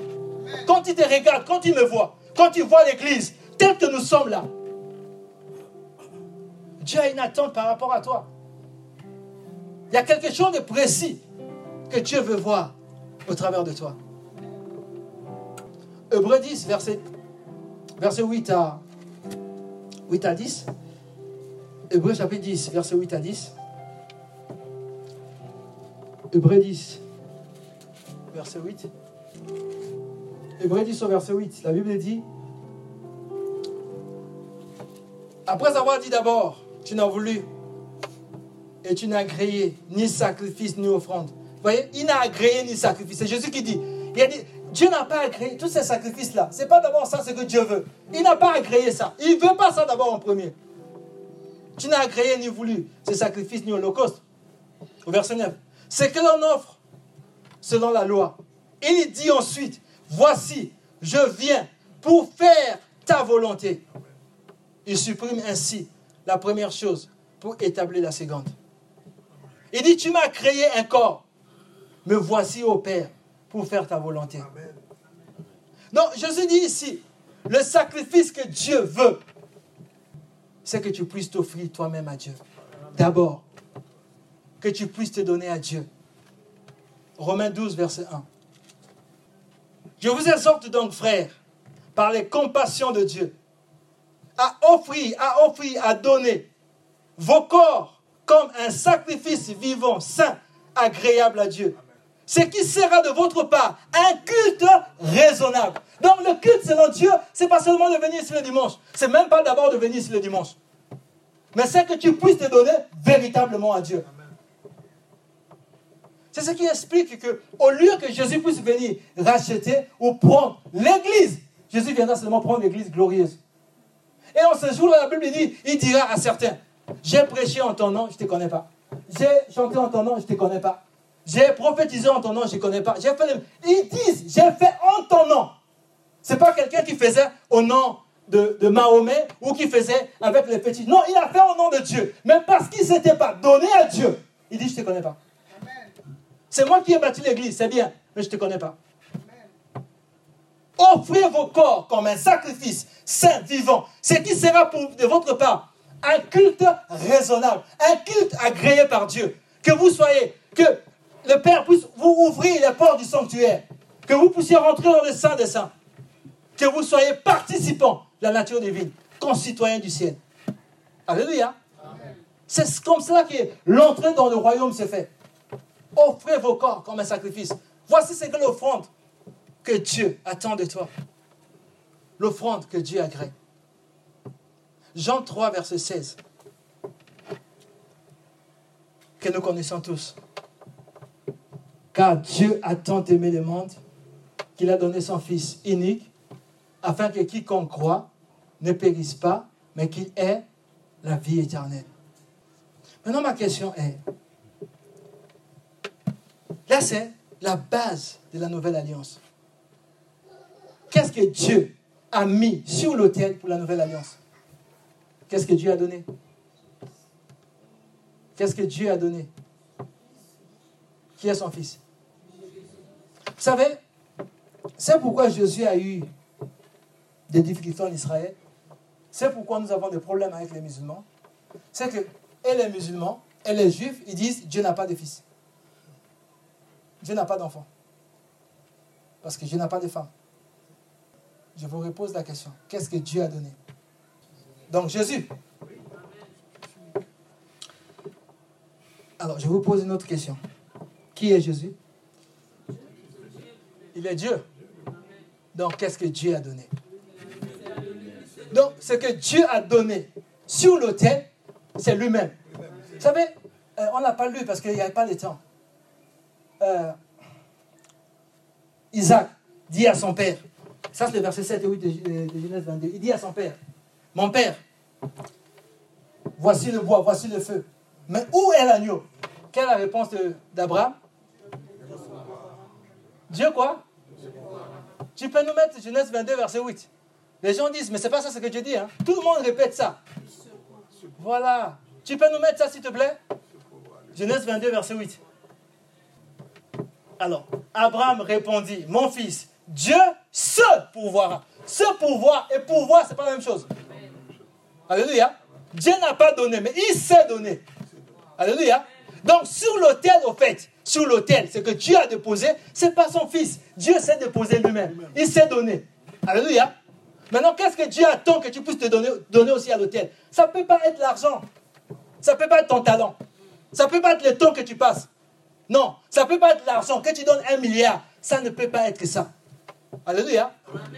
Quand il te regarde, quand il me voit, quand il voit l'Église, tel que nous sommes là, Dieu a une attente par rapport à toi. Il y a quelque chose de précis que Dieu veut voir au travers de toi. Hébreu 10, verset, verset 8, à, 8 à 10. Hébreu chapitre 10, verset 8 à 10. Hébreu 10, verset 8. Hébreu 10 au verset 8. La Bible dit Après avoir dit d'abord, tu n'as voulu et tu n'as agréé ni sacrifice ni offrande. Vous voyez, il n'a agréé ni sacrifice. C'est Jésus qui dit. Dieu n'a pas agréé tous ces sacrifices-là. Ce n'est pas d'abord ça ce que Dieu veut. Il n'a pas agréé ça. Il ne veut pas ça d'abord en premier. Tu n'as agréé ni voulu ces sacrifices ni holocauste. Au verset 9. C'est que l'on offre selon la loi. Il dit ensuite Voici, je viens pour faire ta volonté. Il supprime ainsi la première chose pour établir la seconde. Il dit, tu m'as créé un corps. Me voici au Père pour faire ta volonté. Donc, Jésus dit ici, le sacrifice que Dieu veut, c'est que tu puisses t'offrir toi-même à Dieu. D'abord, que tu puisses te donner à Dieu. Romains 12, verset 1. Je vous exhorte donc, frères, par les compassions de Dieu, à offrir, à offrir, à donner vos corps comme un sacrifice vivant, saint, agréable à Dieu. Ce qui sera de votre part un culte raisonnable. Donc le culte selon Dieu, c'est pas seulement de venir ici le dimanche. C'est même pas d'abord de venir ici le dimanche. Mais c'est que tu puisses te donner véritablement à Dieu. C'est ce qui explique que au lieu que Jésus puisse venir racheter ou prendre l'église, Jésus viendra seulement prendre l'église glorieuse. Et en ce jour-là, la Bible dit, il dira à certains, j'ai prêché en ton nom, je ne te connais pas. J'ai chanté en ton nom, je ne te connais pas. J'ai prophétisé en ton nom, je ne connais pas. J'ai fait Ils disent, j'ai fait en ton nom. Ce n'est pas quelqu'un qui faisait au nom de, de, Mahomet ou qui faisait avec les petits. Non, il a fait au nom de Dieu. Mais parce qu'il ne s'était pas donné à Dieu, il dit, je ne te connais pas. C'est moi qui ai bâti l'église, c'est bien, mais je ne te connais pas. Offrez vos corps comme un sacrifice saint, vivant, ce qui sera pour, de votre part un culte raisonnable, un culte agréé par Dieu. Que vous soyez, que le Père puisse vous ouvrir les portes du sanctuaire, que vous puissiez rentrer dans le Saint des Saints, que vous soyez participants de la nature divine, concitoyens du ciel. Alléluia. C'est comme cela que l'entrée dans le royaume se fait. Offrez vos corps comme un sacrifice. Voici ce que l'offrande que Dieu attend de toi. L'offrande que Dieu agrée. Jean 3, verset 16, que nous connaissons tous. Car Dieu a tant aimé le monde qu'il a donné son Fils unique, afin que quiconque croit ne périsse pas, mais qu'il ait la vie éternelle. Maintenant, ma question est, là c'est la base de la nouvelle alliance. Qu'est-ce que Dieu a mis sur l'autel pour la nouvelle alliance? Qu'est-ce que Dieu a donné? Qu'est-ce que Dieu a donné? Qui est son fils? Vous savez, c'est pourquoi Jésus a eu des difficultés en Israël. C'est pourquoi nous avons des problèmes avec les musulmans. C'est que, et les musulmans, et les juifs, ils disent Dieu n'a pas de fils. Dieu n'a pas d'enfant. Parce que Dieu n'a pas de femme. Je vous repose la question. Qu'est-ce que Dieu a donné? Donc Jésus. Alors, je vous pose une autre question. Qui est Jésus? Il est Dieu. Donc, qu'est-ce que Dieu a donné? Donc, ce que Dieu a donné sur l'autel, c'est lui-même. Vous savez, euh, on n'a pas lu parce qu'il n'y avait pas le temps. Euh, Isaac dit à son père, ça c'est le verset 7 et 8 de, Genèse 22, il dit à son père, mon père, voici le bois, voici le feu, mais où est l'agneau? Quelle est la réponse d'Abraham? Dieu quoi? Tu peux nous mettre Genèse 22, verset 8. Les gens disent, mais c'est pas ça ce que Dieu dit. Hein. Tout le monde répète ça. Voilà. Tu peux nous mettre ça, s'il te plaît? Genèse 22, verset 8. Alors, Abraham répondit, mon fils, Dieu se pourvoira. Ce pouvoir et pouvoir, ce n'est pas la même chose. Alléluia. Dieu n'a pas donné, mais il sait donner. Alléluia. Donc, sur l'autel, au fait, sur l'autel, ce que Dieu a déposé, ce n'est pas son fils. Dieu sait déposer lui-même. Il sait donner. Alléluia. Maintenant, qu'est-ce que Dieu attend que tu puisses te donner, donner aussi à l'autel? Ça ne peut pas être l'argent. Ça ne peut pas être ton talent. Ça ne peut pas être le temps que tu passes. Non, ça ne peut pas être l'argent. Que tu donnes un milliard, ça ne peut pas être que ça. Alléluia.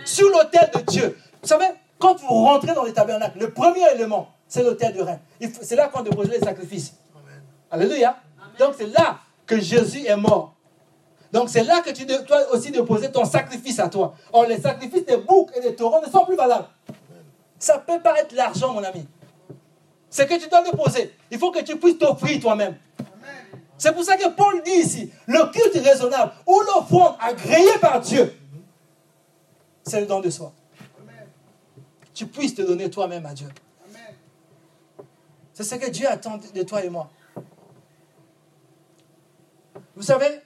Sur l'autel de Dieu. Vous savez, quand vous rentrez dans les tabernacles, le premier élément, c'est l'autel du rein. C'est là qu'on dépose les sacrifices. Alléluia. Donc c'est là que Jésus est mort. Donc c'est là que tu dois aussi déposer ton sacrifice à toi. Or, les sacrifices des boucs et des taureaux ne sont plus valables. Ça ne peut pas être l'argent, mon ami. C'est que tu dois déposer. Il faut que tu puisses t'offrir toi-même. C'est pour ça que Paul dit ici, le culte raisonnable ou l'offrande agréée par Dieu, c'est le don de soi. Tu puisses te donner toi-même à Dieu. C'est ce que Dieu attend de toi et moi. Vous savez,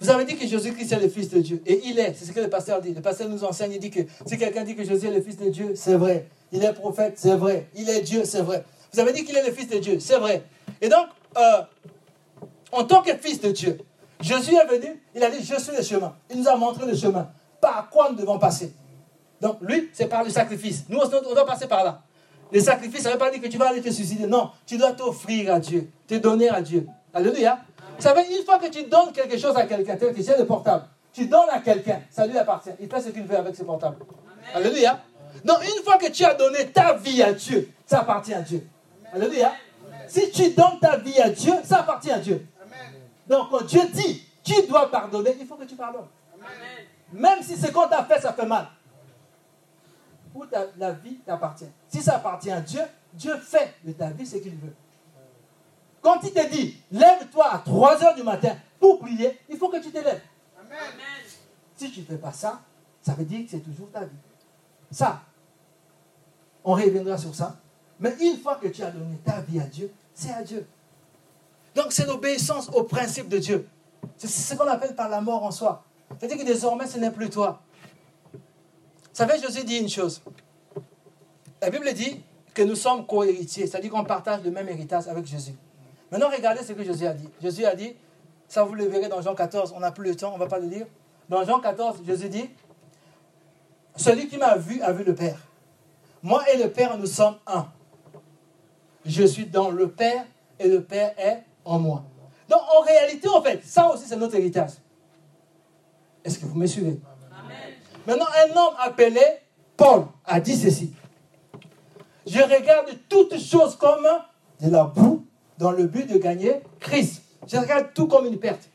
vous avez dit que Jésus-Christ est le Fils de Dieu. Et il est, c'est ce que le pasteur dit. Le pasteur nous enseigne, il dit que si quelqu'un dit que Jésus est le Fils de Dieu, c'est vrai. Il est prophète, c'est vrai. Il est Dieu, c'est vrai. Vous avez dit qu'il est le Fils de Dieu, c'est vrai. Et donc, euh, en tant que fils de Dieu, Jésus est venu, il a dit, je suis le chemin. Il nous a montré le chemin. Par quoi nous devons passer? Donc, lui, c'est par le sacrifice. Nous, on doit passer par là. Le sacrifice, ça ne veut pas dire que tu vas aller te suicider. Non, tu dois t'offrir à Dieu, te donner à Dieu. Alléluia. Vous savez, une fois que tu donnes quelque chose à quelqu'un, tel que c'est le portable, tu donnes à quelqu'un, ça lui appartient. Il fait ce qu'il veut avec ce portable. Alléluia. Donc, une fois que tu as donné ta vie à Dieu, ça appartient à Dieu. Alléluia. Si tu donnes ta vie à Dieu, ça appartient à Dieu. Donc quand Dieu dit, tu dois pardonner, il faut que tu pardonnes. Même si ce qu'on t'a fait, ça fait mal. Ou la vie t'appartient. Si ça appartient à Dieu, Dieu fait de ta vie ce qu'il veut. Quand il te dit, lève-toi à 3 heures du matin pour prier, il faut que tu te lèves. Si tu ne fais pas ça, ça veut dire que c'est toujours ta vie. Ça, on reviendra sur ça. Mais une fois que tu as donné ta vie à Dieu, c'est à Dieu. Donc c'est l'obéissance au principe de Dieu. C'est ce qu'on appelle par la mort en soi. C'est-à-dire que désormais, ce n'est plus toi. Vous savez, Jésus dit une chose. La Bible dit que nous sommes co-héritiers, c'est-à-dire qu'on partage le même héritage avec Jésus. Maintenant, regardez ce que Jésus a dit. Jésus a dit, ça vous le verrez dans Jean 14, on n'a plus le temps, on ne va pas le lire. Dans Jean 14, Jésus dit, celui qui m'a vu a vu le Père. Moi et le Père, nous sommes un. Je suis dans le Père et le Père est en moi. Donc en réalité, en fait, ça aussi c'est notre héritage. Est-ce que vous me suivez? Maintenant, un homme appelé Paul a dit ceci. Je regarde toutes choses comme de la boue dans le but de gagner Christ. Je regarde tout comme une perte.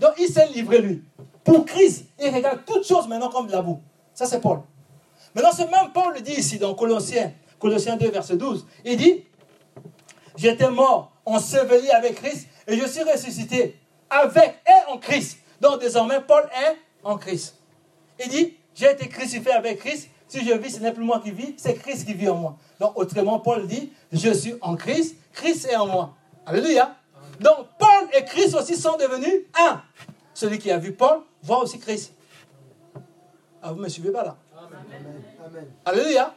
Donc il s'est livré lui. Pour Christ, il regarde toutes choses maintenant comme de la boue. Ça c'est Paul. Maintenant, ce même Paul le dit ici dans Colossiens, Colossiens 2, verset 12. Il dit, J'étais mort, enseveli avec Christ, et je suis ressuscité avec et en Christ. Donc désormais, Paul est en Christ. Il dit, j'ai été crucifié avec Christ. Si je vis, ce n'est plus moi qui vis, c'est Christ qui vit en moi. Donc, autrement, Paul dit, je suis en Christ, Christ est en moi. Alléluia. Donc, Paul et Christ aussi sont devenus un. Celui qui a vu Paul voit aussi Christ. Ah, vous ne me suivez pas là? Amen. Alléluia.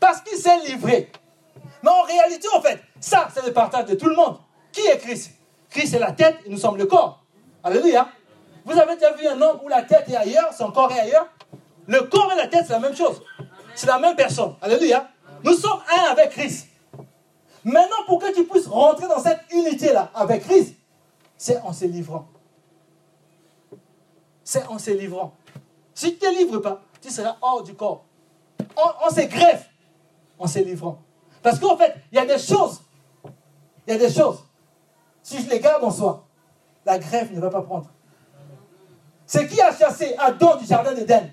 Parce qu'il s'est livré. Mais en réalité, en fait, ça, c'est le partage de tout le monde. Qui est Christ Christ est la tête et nous sommes le corps. Alléluia. Vous avez déjà vu un homme où la tête est ailleurs, son corps est ailleurs? Le corps et la tête, c'est la même chose. C'est la même personne. Alléluia. Nous sommes un avec Christ. Maintenant, pour que tu puisses rentrer dans cette unité-là avec Christ, c'est en se livrant. C'est en se livrant. Si tu ne te livres pas, tu seras hors du corps. On, se greffe en se livrant. Parce qu'en fait, il y a des choses. Il y a des choses. Si je les garde en soi, la greffe ne va pas prendre. Ce qui a chassé Adam du jardin d'Éden?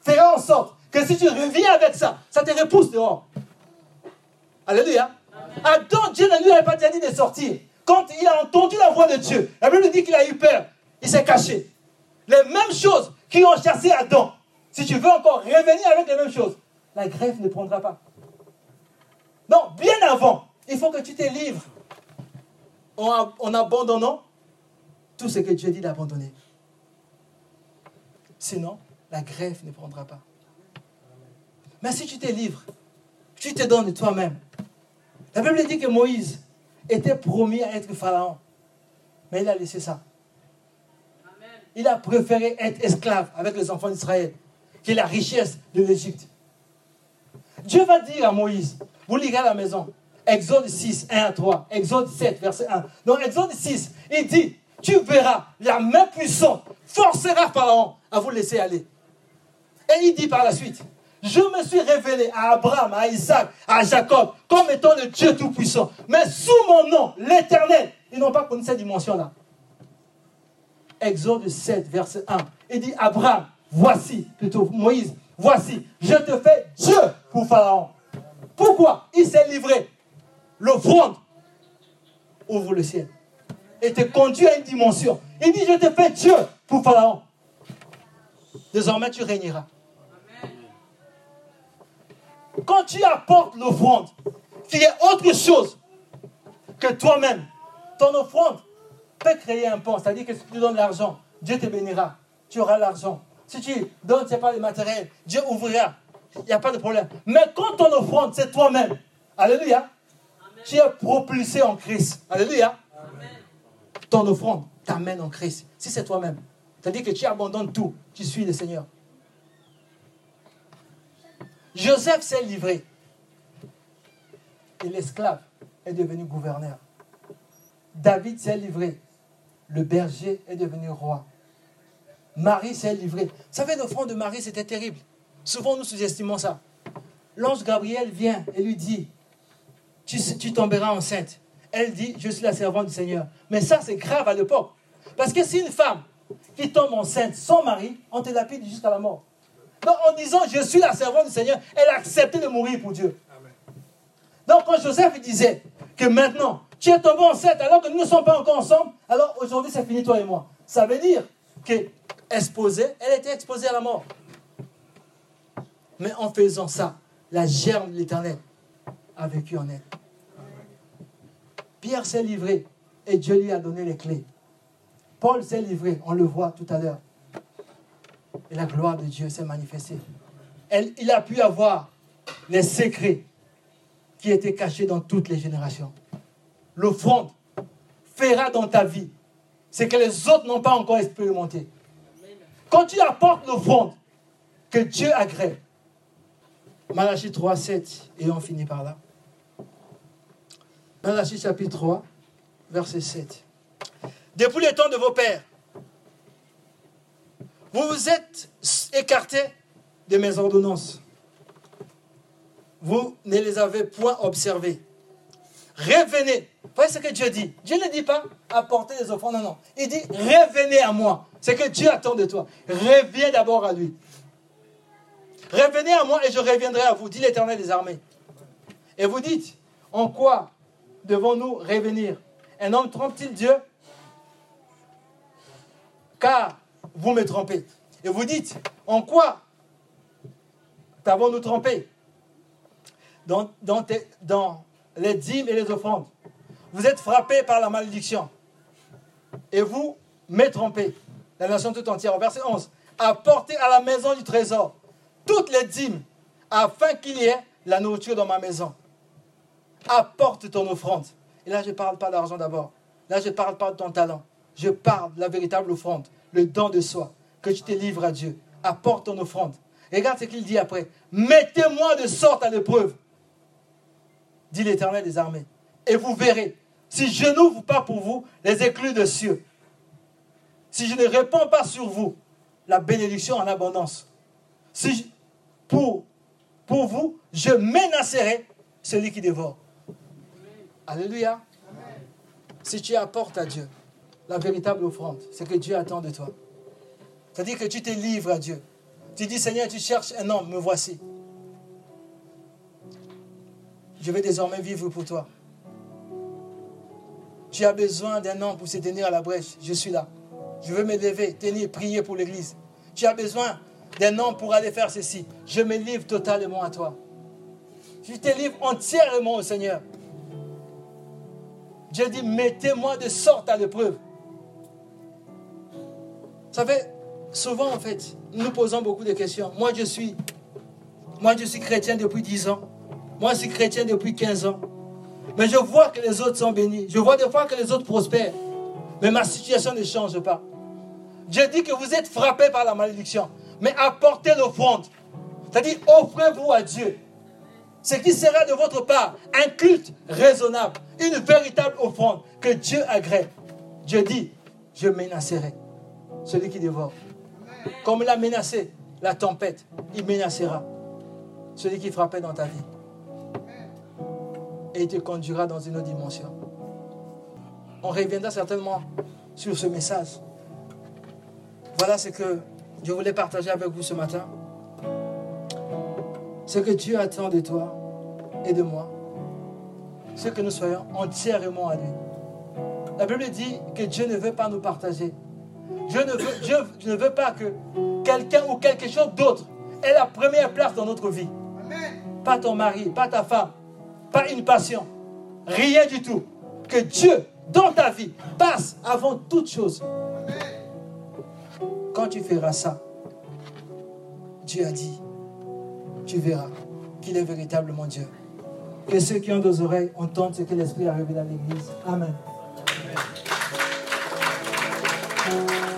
Fera en sorte que si tu reviens avec ça, ça te repousse dehors. Alléluia. Adam, Dieu ne lui avait pas dit de sortir. Quand il a entendu la voix de Dieu, la Bible dit qu'il a eu peur. Il s'est caché. Les mêmes choses qui ont chassé Adam. Si tu veux encore revenir avec les mêmes choses, la greffe ne prendra pas. Donc, bien avant, il faut que tu te livres en, en abandonnant tout ce que Dieu dit d'abandonner. Sinon, la greffe ne prendra pas. Mais si tu te livres, tu te donnes toi-même. La Bible dit que Moïse était promis à être pharaon. Mais il a laissé ça. Il a préféré être esclave avec les enfants d'Israël que la richesse de l'Égypte. Dieu va dire à Moïse, vous lirez à la maison, Exode 6, 1 à 3, Exode 7, verset 1. Dans Exode 6, il dit, tu verras, la main puissante forcera Pharaon à vous laisser aller. Et il dit par la suite, je me suis révélé à Abraham, à Isaac, à Jacob, comme étant le Dieu Tout-Puissant. Mais sous mon nom, l'Éternel, ils n'ont pas connu cette dimension-là. Exode 7, verset 1. Il dit, Abraham, voici, plutôt Moïse, voici, je te fais Dieu pour Pharaon. Pourquoi? Il s'est livré. L'offrande ouvre le ciel et te conduit à une dimension. Il dit, je te fais Dieu pour Pharaon. Désormais, tu régneras. Quand tu apportes l'offrande, qui est autre chose que toi-même, ton offrande peut créer un pont. C'est-à-dire que si tu donnes l'argent, Dieu te bénira. Tu auras l'argent. Si tu donnes, c'est pas le matériel, Dieu ouvrira. Il n'y a pas de problème. Mais quand ton offrande, c'est toi-même. Alléluia. Tu es propulsé en Christ. Alléluia ton offrande t'amène en Christ. Si c'est toi-même, c'est-à-dire que tu abandonnes tout, tu suis le Seigneur. Joseph s'est livré. Et l'esclave est devenu gouverneur. David s'est livré. Le berger est devenu roi. Marie s'est livrée. Vous savez, l'offrande de Marie, c'était terrible. Souvent, nous sous-estimons ça. L'ange Gabriel vient et lui dit, tu, tu tomberas enceinte elle dit, je suis la servante du Seigneur. Mais ça, c'est grave à l'époque. Parce que si une femme qui tombe enceinte sans mari, on te lapide jusqu'à la mort. Donc en disant, je suis la servante du Seigneur, elle a accepté de mourir pour Dieu. Donc quand Joseph disait que maintenant, tu es tombé enceinte alors que nous ne sommes pas encore ensemble, alors aujourd'hui c'est fini toi et moi. Ça veut dire que exposée, elle était exposée à la mort. Mais en faisant ça, la germe de l'éternel vécu en elle. Pierre s'est livré et Dieu lui a donné les clés. Paul s'est livré, on le voit tout à l'heure. Et la gloire de Dieu s'est manifestée. il a pu avoir les secrets qui étaient cachés dans toutes les générations. L'offrande fera dans ta vie ce que les autres n'ont pas encore expérimenté. Quand tu apportes l'offrande que Dieu agrée, Malachie 3, 7, et on finit par là. Malachie chapitre 3, verset 7. Depuis le temps de vos pères, vous vous êtes écartés de mes ordonnances. Vous ne les avez point observées. Revenez. Voyez ce que Dieu dit Dieu ne dit pas apporter des offrandes, non, non. Il dit revenez à moi. C'est que Dieu attend de toi. Reviens d'abord à lui. Revenez à moi et je reviendrai à vous, dit l'Éternel des armées. Et vous dites, en quoi devons-nous revenir? Un homme trompe-t-il Dieu? Car vous me trompez. Et vous dites, en quoi t'avons-nous trompé? Dans, les dîmes et les offrandes. Vous êtes frappés par la malédiction. Et vous m'êtes trompé. La nation tout entière. verset 11. Apportez à la maison du trésor toutes les dîmes afin qu'il y ait la nourriture dans ma maison. Apporte ton offrande. Et là, je ne parle pas d'argent d'abord. Là, je ne parle pas de ton talent. Je parle de la véritable offrande, le don de soi, que tu te livres à Dieu. Apporte ton offrande. Et regarde ce qu'il dit après. Mettez-moi de sorte à l'épreuve, dit l'Éternel des armées. Et vous verrez, si je n'ouvre pas pour vous les éclus de cieux, si je ne réponds pas sur vous la bénédiction en abondance, si pour, pour vous, je menacerai celui qui dévore. Alléluia. Si tu apportes à Dieu la véritable offrande, c'est que Dieu attend de toi. C'est-à-dire que tu te livres à Dieu. Tu dis, Seigneur, tu cherches un homme, me voici. Je vais désormais vivre pour toi. Tu as besoin d'un homme pour se tenir à la brèche. Je suis là. Je veux me lever, tenir, prier pour l'Église. Tu as besoin d'un homme pour aller faire ceci. Je me livre totalement à toi. Je te livre entièrement au Seigneur. Dieu dit, mettez-moi de sorte à l'épreuve. Vous savez, souvent en fait, nous posons beaucoup de questions. Moi, je suis, moi, je suis chrétien depuis 10 ans. Moi, je suis chrétien depuis 15 ans. Mais je vois que les autres sont bénis. Je vois des fois que les autres prospèrent. Mais ma situation ne change pas. Dieu dit que vous êtes frappé par la malédiction. Mais apportez l'offrande. C'est-à-dire, offrez-vous à Dieu. Ce qui sera de votre part un culte raisonnable, une véritable offrande que Dieu agrée. Dieu dit, je menacerai celui qui dévore. Comme il a menacé la tempête, il menacera celui qui frappait dans ta vie. Et il te conduira dans une autre dimension. On reviendra certainement sur ce message. Voilà ce que je voulais partager avec vous ce matin. Ce que Dieu attend de toi et de moi, c'est que nous soyons entièrement à lui. La Bible dit que Dieu ne veut pas nous partager, je ne veux, ne veux pas que quelqu'un ou quelque chose d'autre ait la première place dans notre vie. Pas ton mari, pas ta femme, pas une passion, rien du tout. Que Dieu, dans ta vie, passe avant toute chose. Quand tu feras ça, Dieu a dit, tu verras qu'il est véritablement Dieu. Que ceux qui ont des oreilles entendent ce que l'Esprit a révélé à l'Église. Amen. Amen.